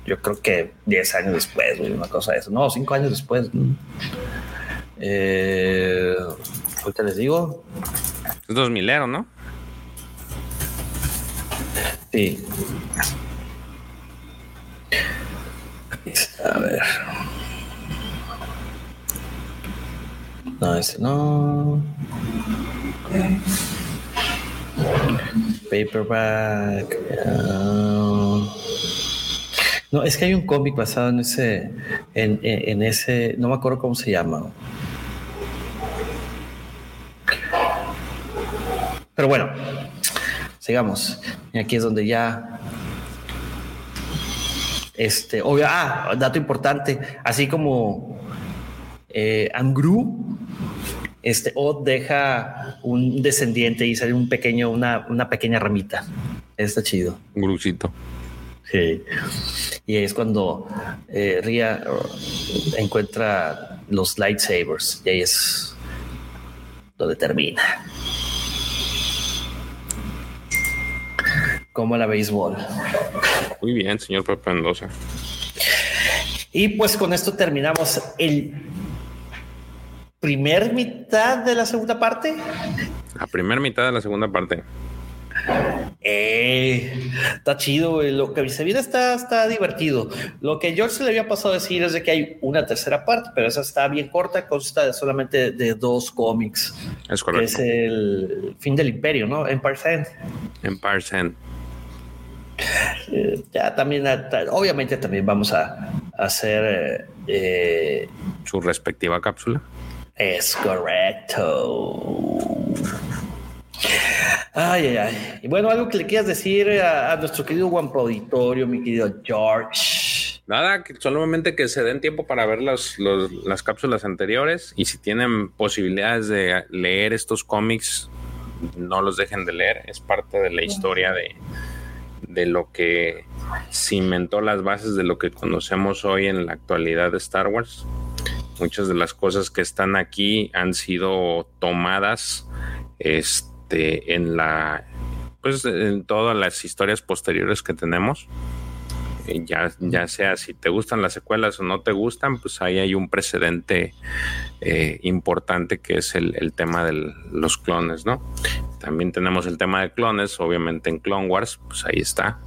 yo creo que 10 años después, una cosa de eso. No, 5 años después. Eh, ahorita les digo. Es 2000, ¿no? Sí. A ver. No, ese no. Paperback. no, es que hay un cómic basado en ese, en, ese, no me acuerdo cómo se llama. Pero bueno, sigamos. Aquí es donde ya este, obvio, ah, dato importante, así como eh, Angru, este Od deja un descendiente y sale un pequeño, una, una pequeña ramita. Está chido. Un. Sí. Y es cuando eh, Ria encuentra los lightsabers y ahí es donde termina. Como la béisbol. Muy bien, señor Pepe Mendoza. Y pues con esto terminamos el primer mitad de la segunda parte. La primera mitad de la segunda parte. Eh, está chido, Lo que se viene está, está divertido. Lo que George se le había pasado a decir es de que hay una tercera parte, pero esa está bien corta, consta solamente de dos cómics. Es correcto. es el fin del imperio, ¿no? Empire Sand. Empire Sand. Eh, ya también, obviamente también vamos a, hacer eh, su respectiva cápsula. Es correcto. Ay, ay, ay. Y bueno, algo que le quieras decir a, nuestro querido Guampo Auditorio, mi querido George. Nada, que solamente que se den tiempo para ver las cápsulas anteriores y si tienen posibilidades de leer estos cómics, no los dejen de leer. Es parte de la historia de, de lo que cimentó las bases de lo que conocemos hoy en la actualidad de Star Wars. Muchas de las cosas que están aquí han sido tomadas este, en la pues en todas las historias posteriores que tenemos. Eh, ya, ya sea si te gustan las secuelas o no te gustan, pues ahí hay un precedente eh, importante que es el, el tema de los clones, ¿no? También tenemos el tema de clones, obviamente en Clone Wars, pues ahí está.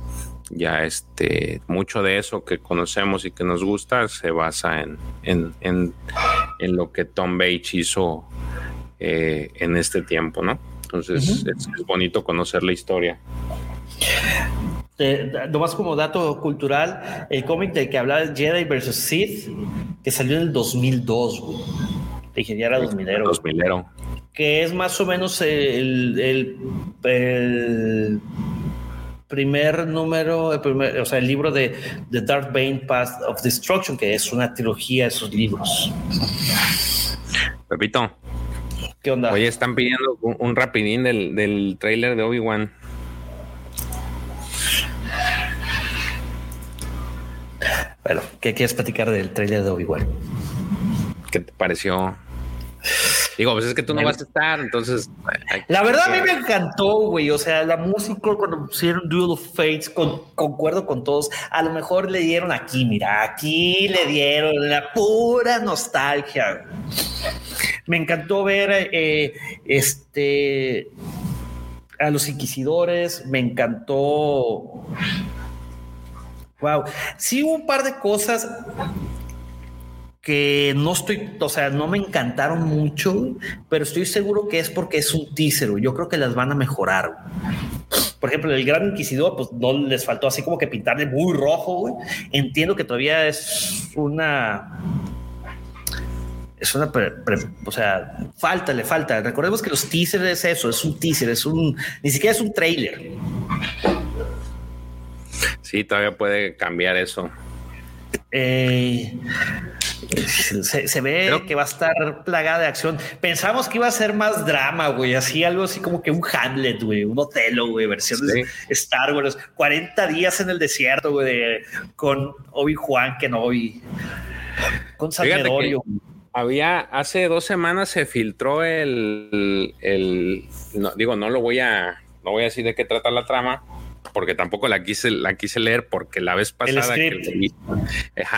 Ya este, mucho de eso que conocemos y que nos gusta se basa en, en, en, lo que Tom Bates hizo eh, en este tiempo, ¿no? Entonces es, bonito conocer la historia. Eh, nomás como dato cultural, el cómic del que hablaba Jedi vs. Sith, que salió en el 2002, güey. Dije, ya era 2000 2000 que es más o menos el, el, primer número, el primer, o sea, el libro de The Dark Bane Path of Destruction, que es una trilogía de esos libros. Pepito. ¿Qué onda? Oye, están pidiendo un, rapidín del, del trailer de Obi-Wan. Bueno, ¿qué quieres platicar del trailer de Obi-Wan? ¿Qué te pareció? Digo, pues es que tú no vas a estar, entonces. La verdad, a mí me encantó, güey. O sea, la música cuando pusieron Duel of Fates, concuerdo con todos. A lo mejor le dieron aquí, mira, aquí le dieron la pura nostalgia. Me encantó ver eh, este a los inquisidores, me encantó. Wow. Sí, hubo un par de cosas que no estoy, o sea, no me encantaron mucho, pero estoy seguro que es porque es un teaser. Yo creo que las van a mejorar. Por ejemplo, el Gran Inquisidor, pues no les faltó así como que pintarle muy rojo. Güey. Entiendo que todavía es una. Es una, o sea, falta, le falta. Recordemos que los teasers es eso, es un teaser, es un, ni siquiera es un trailer. Sí, todavía puede cambiar eso. Eh, se, ve que va a estar plagada de acción. Pensamos que iba a ser más drama, güey, así algo así como que un Hamlet, güey, un Otelo, güey, versión de Star Wars, 40 días en el desierto, güey, con Obi-Juan Kenobi, con San Había, hace dos semanas se filtró el, el digo, no lo voy a no voy a decir de qué trata la trama, porque tampoco la quise, la quise leer, porque la vez pasada que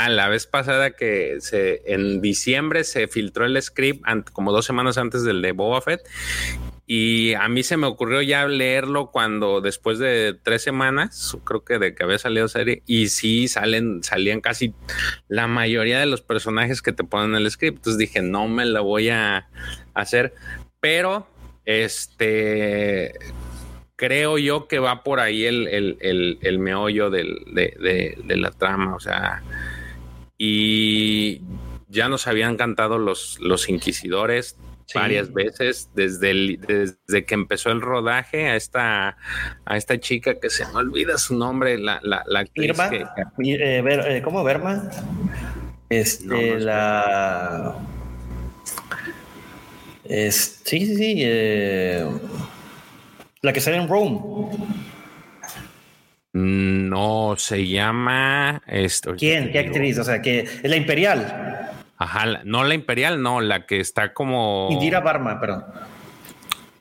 la vez pasada que se en diciembre se filtró el script como dos semanas antes del de Boba Fett. Y a mí se me ocurrió ya leerlo cuando después de tres semanas, creo que de que había salido serie, y sí salen, salían casi la mayoría de los personajes que te ponen en el script. Entonces dije, no me la voy a hacer, pero este creo yo que va por ahí el, meollo de, la trama, o sea, y ya nos habían cantado los, los inquisidores varias veces desde, desde que empezó el rodaje a esta, a esta chica que se me olvida su nombre, la, la, la actriz. Que, eh, eh, ¿Cómo Berma? Este, la... Es, sí, sí, sí. Eh, la que sale en Rome. No, se llama esto. ¿Quién? ¿Qué actriz? O sea, que es la Imperial. Ajá, no la Imperial, no, la que está como. Indira Barma, perdón.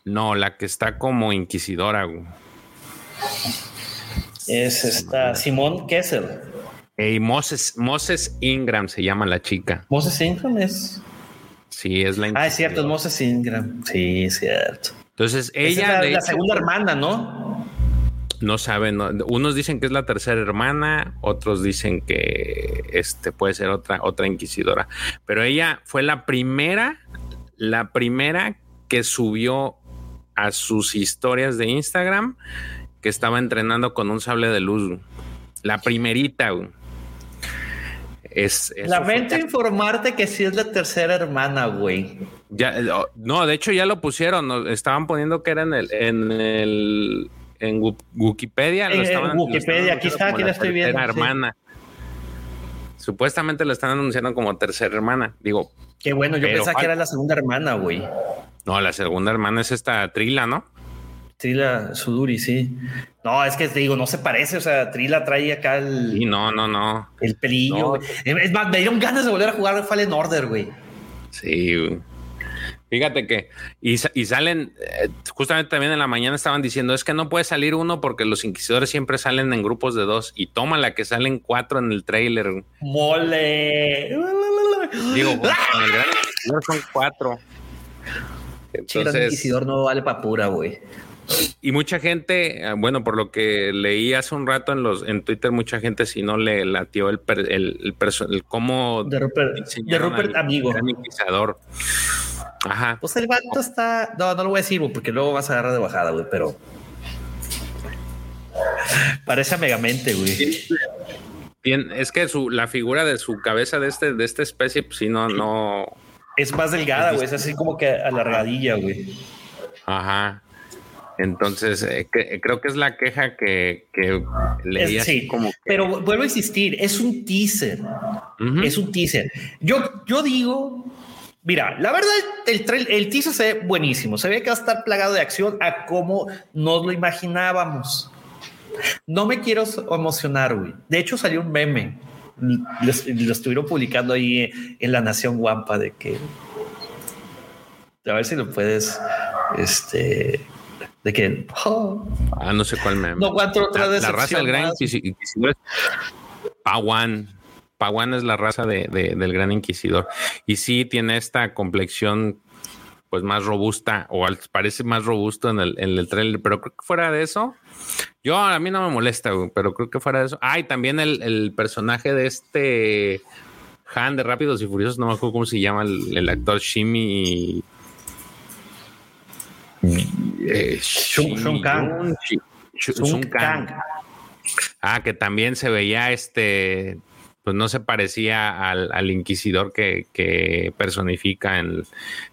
No, la que está como inquisidora. Es esta Simón Kessel. Y Moses, Moses Ingram se llama la chica. Moses Ingram es. Sí, es la. Ah, es cierto, es Moses Ingram. Sí, es cierto. Entonces ella. Es la, segunda hermana, ¿no? No saben, unos dicen que es la tercera hermana, otros dicen que este puede ser otra, otra inquisidora. Pero ella fue la primera, la primera que subió a sus historias de Instagram que estaba entrenando con un sable de luz. La primerita. Es, Lamento informarte que sí es la tercera hermana, güey. Ya, eh, oh, no, de hecho ya lo pusieron, estaban poniendo que era en el, en el en Wikipedia. En, Wikipedia, aquí está, aquí la, estoy viendo. hermana. Supuestamente lo están anunciando como tercera hermana. Digo. Qué bueno, yo pensaba que era la segunda hermana, güey. No, la segunda hermana es esta Trila, ¿no? Trila Suduri, sí. No, es que te digo, no se parece. O sea, Trila trae acá el. Sí, no, no, no. El pelillo. Es más, me dieron ganas de volver a jugar Fallen Order, güey. Sí, Fíjate que, y, salen, eh, justamente también en la mañana estaban diciendo, es que no puede salir uno porque los inquisidores siempre salen en grupos de dos y toma la que salen cuatro en el trailer. Mole. Digo, con el gran inquisidor son cuatro. Entonces, el inquisidor no vale para pura, güey. Y mucha gente, eh, bueno, por lo que leí hace un rato en los en Twitter, mucha gente si no le latió el el, el, el, cómo de Rupert, de Rupert amigo. Gran inquisidor. Ajá. Pues el vato está. No, no lo voy a decir porque luego vas a agarrar de bajada, güey, pero. Parece a Megamente, güey. Bien, es que su, la figura de su cabeza de este, de esta especie, pues sí, no, no. Es más delgada, güey. Es así como que alargadilla, güey. Ajá. Entonces, eh, creo que es la queja que, que leí así como. Pero vuelvo a insistir, es un teaser. Es un teaser. Yo, yo digo, mira, la verdad, el, el teaser se ve buenísimo. Se ve que va a estar plagado de acción a como nos lo imaginábamos. No me quiero emocionar, güey. De hecho, salió un meme. Lo, estuvieron publicando ahí en la Nación Guampa de que. A ver si lo puedes. Este de que ah, no sé cuál me no aguanto otra la, la raza del gran inquisidor es Pawan. Pawan es la raza de, del gran inquisidor. Y sí tiene esta complexión pues más robusta o parece más robusto en el, en el trailer pero creo que fuera de eso yo a mí no me molesta pero creo que fuera de eso. Ay también el, el, personaje de este Han de Rápidos y Furiosos no me acuerdo cómo se llama el, el actor Shimi eh, Shun, Kang. Kang. Ah, que también se veía este, pues no se parecía al, inquisidor que, personifica en,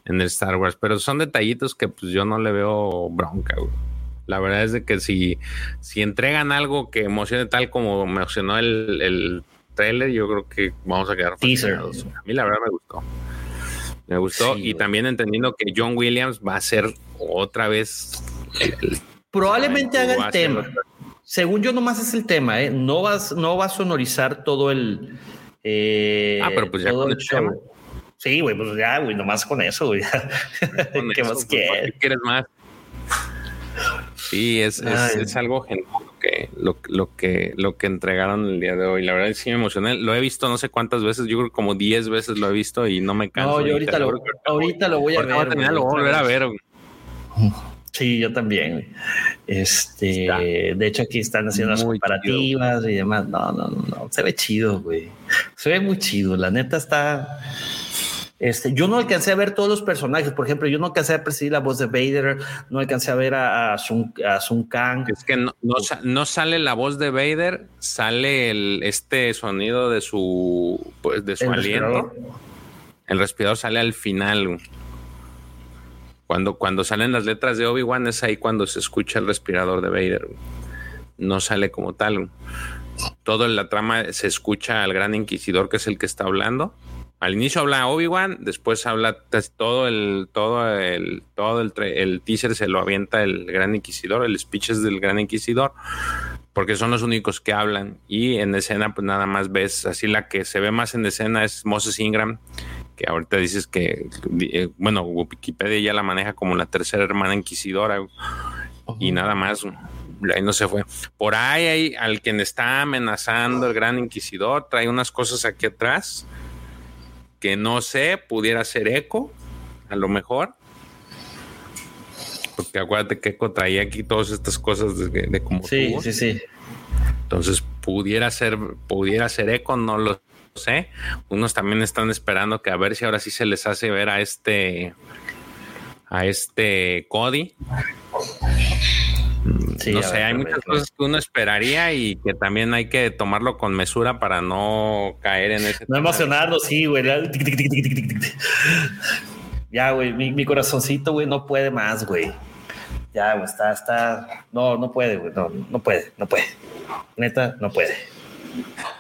el Star Wars, pero son detallitos que pues yo no le veo bronca. La verdad es de que si, si entregan algo que emocione tal como me emocionó el, el trailer, yo creo que vamos a quedar fascinados. A mí la verdad me gustó. Me gustó y también entendiendo que John Williams va a ser otra vez. Probablemente haga el tema. Según yo, nomás es el tema, ¿eh? No vas, no va a sonorizar todo el. Eh, ah, pero pues ya con el, tema. Sí, güey, pues ya, güey, nomás con eso, güey. ¿Qué más pues, quieres? más? Sí, es, es, algo genial que, lo, lo, que, lo que entregaron el día de hoy. La verdad sí me emocioné. Lo he visto no sé cuántas veces, yo creo como 10 veces lo he visto y no me canso. No, yo ahorita, lo, ahorita lo voy a ver. lo voy a volver a ver. Sí, yo también. Este, de hecho, aquí están haciendo las comparativas y demás. No, no, no, no. Se ve chido, güey. Se ve muy chido. La neta está. Este, yo no alcancé a ver todos los personajes. Por ejemplo, yo no alcancé a percibir la voz de Vader, no alcancé a ver a, Sun, Kang. Es que no, no, sale la voz de Vader, sale el, este sonido de su, pues, de su aliento. El respirador sale al final. Cuando, cuando salen las letras de Obi-Wan es ahí cuando se escucha el respirador de Vader. No sale como tal. Todo en la trama se escucha al gran inquisidor que es el que está hablando al inicio habla Obi-Wan, después habla todo el, todo el, todo el, el, teaser se lo avienta el Gran Inquisidor, el speech es del Gran Inquisidor, porque son los únicos que hablan. Y en escena, pues nada más ves, así la que se ve más en escena es Moses Ingram, que ahorita dices que, eh, bueno, Wikipedia ya la maneja como la tercera hermana inquisidora, y nada más ahí no se fue. Por ahí hay al quien está amenazando el gran inquisidor, trae unas cosas aquí atrás que no sé, pudiera ser Eco, a lo mejor. Porque acuérdate que Eco traía aquí todas estas cosas de, de como Sí, sí, sí. Entonces pudiera ser, pudiera ser Eco, no lo sé. Unos también están esperando que a ver si ahora sí se les hace ver a este, a este Cody no sé, hay muchas cosas que uno esperaría y que también hay que tomarlo con mesura para no caer en ese. No emocionarnos, sí, güey. Ya, güey, mi, corazoncito, güey, no puede más, güey. Ya, güey, está, está. No, no puede, güey. No, no puede, no puede. Neta, no puede.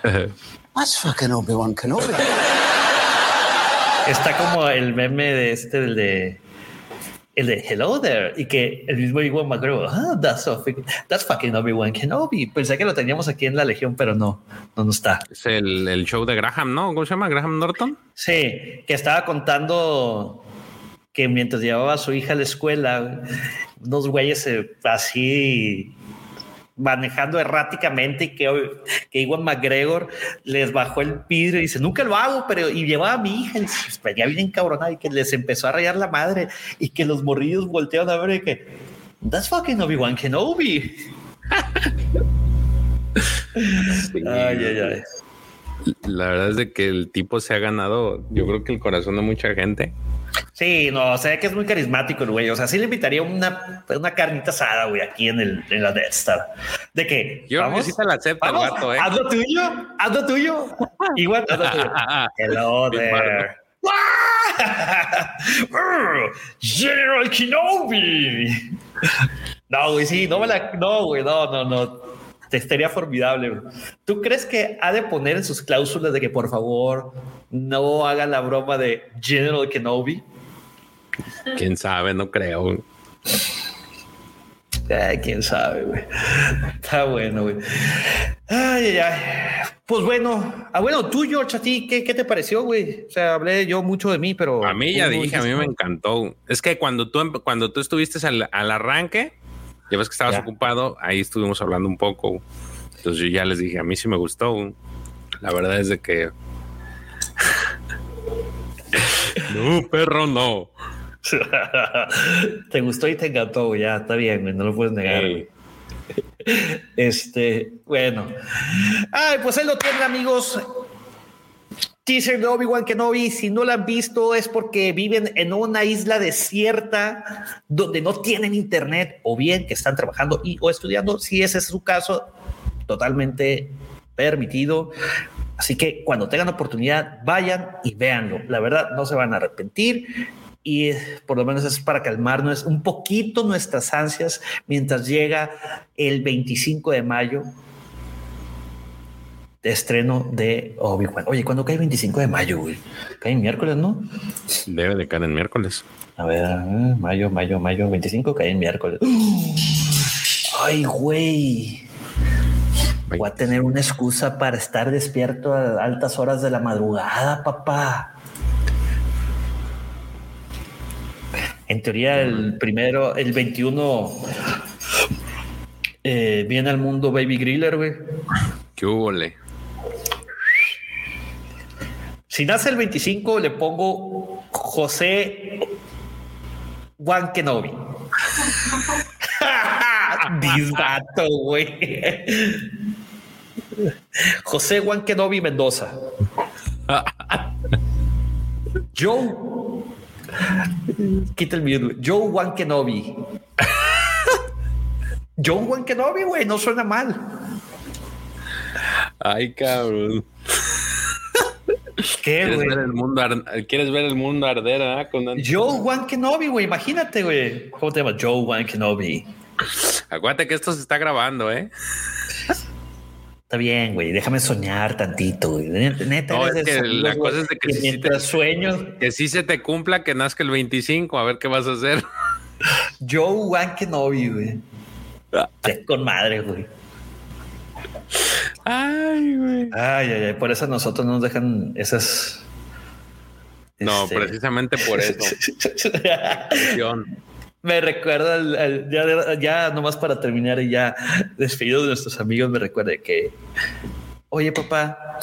That's fucking Obi-Wan Kenobi. Está como el meme de este, del de el de Hello there y que el mismo Iwan McGregor, ah, that's, that's fucking Obi-Wan Kenobi. Pensé que lo teníamos aquí en la Legión, pero no, no, no está. Es el, el, show de Graham, ¿no? ¿Cómo se llama? Graham Norton. Sí, que estaba contando que mientras llevaba a su hija a la escuela, unos güeyes eh, así manejando erráticamente y que, que Iwan McGregor les bajó el vidrio y dice, nunca lo hago, pero y llevaba a mi hija y ya bien cabronada y que les empezó a rayar la madre y que los morrillos voltearon a ver y que, that's fucking Obi-Wan Kenobi. Ay, ay, ay. La verdad es de que el tipo se ha ganado, yo creo que el corazón de mucha gente. Sí, no, o sea que es muy carismático el güey. O sea, sí le invitaría una, una carnita asada, güey, aquí en, el, en la Death Star. De que yo vamos, sí la acepto, el gato, ¿eh? Haz lo tuyo, haz lo tuyo. Igual, haz lo tuyo. Hello there. General Kenobi. No, güey, sí, no me la. No, güey, no, no, no. Estaría formidable. ¿Tú crees que ha de poner en sus cláusulas de que por favor no haga la broma de General Kenobi? Quién sabe, no creo. Ay, quién sabe, güey. Está bueno, güey. Ay, ay, ay. Pues bueno, ah, bueno, tú, George, a ti, ¿qué, qué te pareció, güey? O sea, hablé yo mucho de mí, pero. A mí ya dije, a mí me encantó. Es que cuando tú, cuando tú estuviste al, al arranque, ya ves que estabas ocupado, ahí estuvimos hablando un poco. Entonces yo ya les dije, a mí sí me gustó. La verdad es de que. no, perro, no. te gustó y te encantó, ya está bien, no lo puedes negar. Este, bueno. Ay, pues ahí lo tienen, amigos teaser de Obi-Wan Kenobi, si no la han visto es porque viven en una isla desierta donde no tienen internet o bien que están trabajando y o estudiando, si ese es su caso, totalmente permitido. Así que cuando tengan oportunidad, vayan y véanlo. La verdad, no se van a arrepentir y por lo menos es para calmarnos un poquito nuestras ansias mientras llega el 25 de mayo de estreno de Obi-Wan. Oye, ¿cuándo cae el 25 de mayo, güey? Cae en miércoles, ¿no? Debe de caer en miércoles. A ver, mayo, mayo, mayo, 25 cae en miércoles. Ay, güey. Voy a tener una excusa para estar despierto a altas horas de la madrugada, papá. En teoría, el primero, el 21 eh, viene al mundo Baby Griller, güey. ¿Qué hubo, le? Si nace el 25, le pongo José Juan Kenobi. Disdato, güey. José Juan Kenobi Mendoza. Joe. Quita el miedo. Joe Juan Kenobi. Joe Juan Kenobi, güey, no suena mal. Ay, cabrón. ¿Qué, ¿Quieres güey? ver, el mundo ar- ¿Quieres ver el mundo arder, ah? Con- Joe Juan Kenobi, güey, imagínate, güey. ¿Cómo te llamas? Joe Juan Kenobi. Acuérdate que esto se está grabando, ¿eh? Está bien, güey, déjame soñar tantito, güey. Neta, No, es que esos la cosa es de que sí te- mientras sueño, Que sí se te cumpla que nazca el 25, a ver qué vas a hacer. Joe Juan Kenobi, güey. Ah. Ya con madre, güey. Ay, güey. Ay, ay, ay, por eso a nosotros nos dejan esas. No, este, precisamente por eso. Me recuerda, al- al- ya, ya nomás para terminar y ya despedido de nuestros amigos, me recuerda que, oye papá,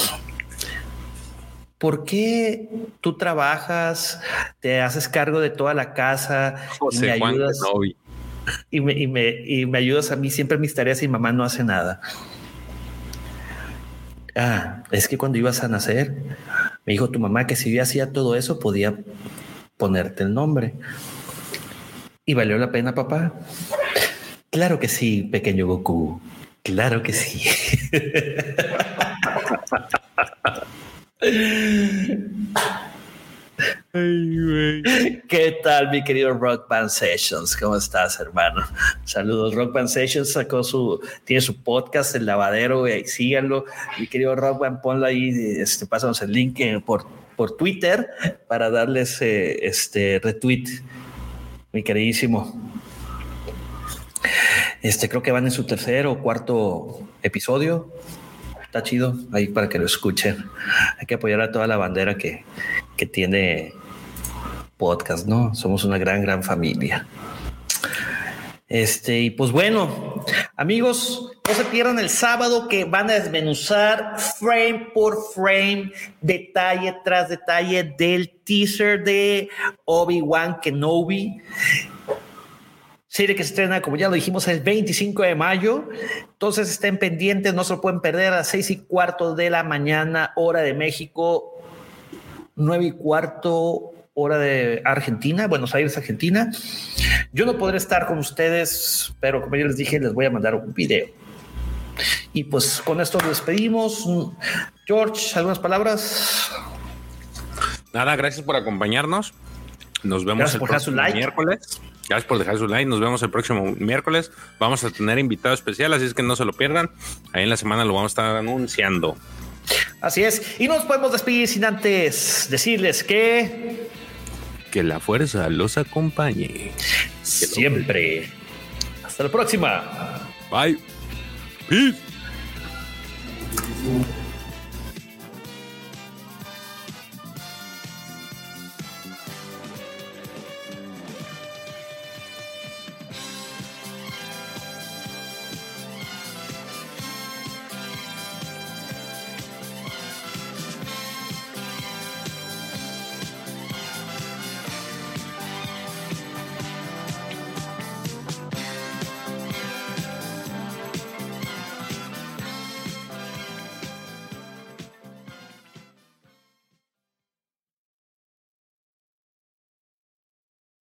¿por qué tú trabajas, te haces cargo de toda la casa y me José Juan ayudas y me, y, me, y me ayudas a mí siempre en mis tareas y mamá no hace nada? Ah, es que cuando ibas a nacer, me dijo tu mamá que si yo hacía todo eso podía ponerte el nombre. ¿Y valió la pena, papá? Claro que sí, pequeño Goku. Claro que sí. ¿Qué tal, mi querido Rock Band Sessions? ¿Cómo estás, hermano? Saludos. Rock Band Sessions sacó su, tiene su podcast, El Lavadero, síganlo. Mi querido Rock Band, ponlo ahí, este, pásanos el link eh, por, por Twitter para darles eh, este retweet, mi queridísimo. Este creo que van en su tercer o cuarto episodio. Está chido ahí para que lo escuchen. Hay que apoyar a toda la bandera que, que tiene podcast, ¿no? Somos una gran, gran familia. Este, y pues bueno, amigos, no se pierdan el sábado que van a desmenuzar frame por frame, detalle tras detalle del teaser de Obi-Wan Kenobi. Serie que se estrena, como ya lo dijimos, el 25 de mayo. Entonces estén pendientes, no se lo pueden perder a las seis y cuarto de la mañana, hora de México, nueve y cuarto, hora de Argentina, Buenos Aires, Argentina. Yo no podré estar con ustedes, pero como yo les dije, les voy a mandar un video. Y pues con esto nos despedimos. George, ¿algunas palabras? Nada, gracias por acompañarnos. Nos vemos Gracias el por próximo like. miércoles. Gracias por dejar su like. Nos vemos el próximo miércoles. Vamos a tener invitado especial, así es que no se lo pierdan. Ahí en la semana lo vamos a estar anunciando. Así es. Y no nos podemos despedir sin antes decirles que Que la fuerza los acompañe. siempre. Hasta la próxima. Bye. Peace.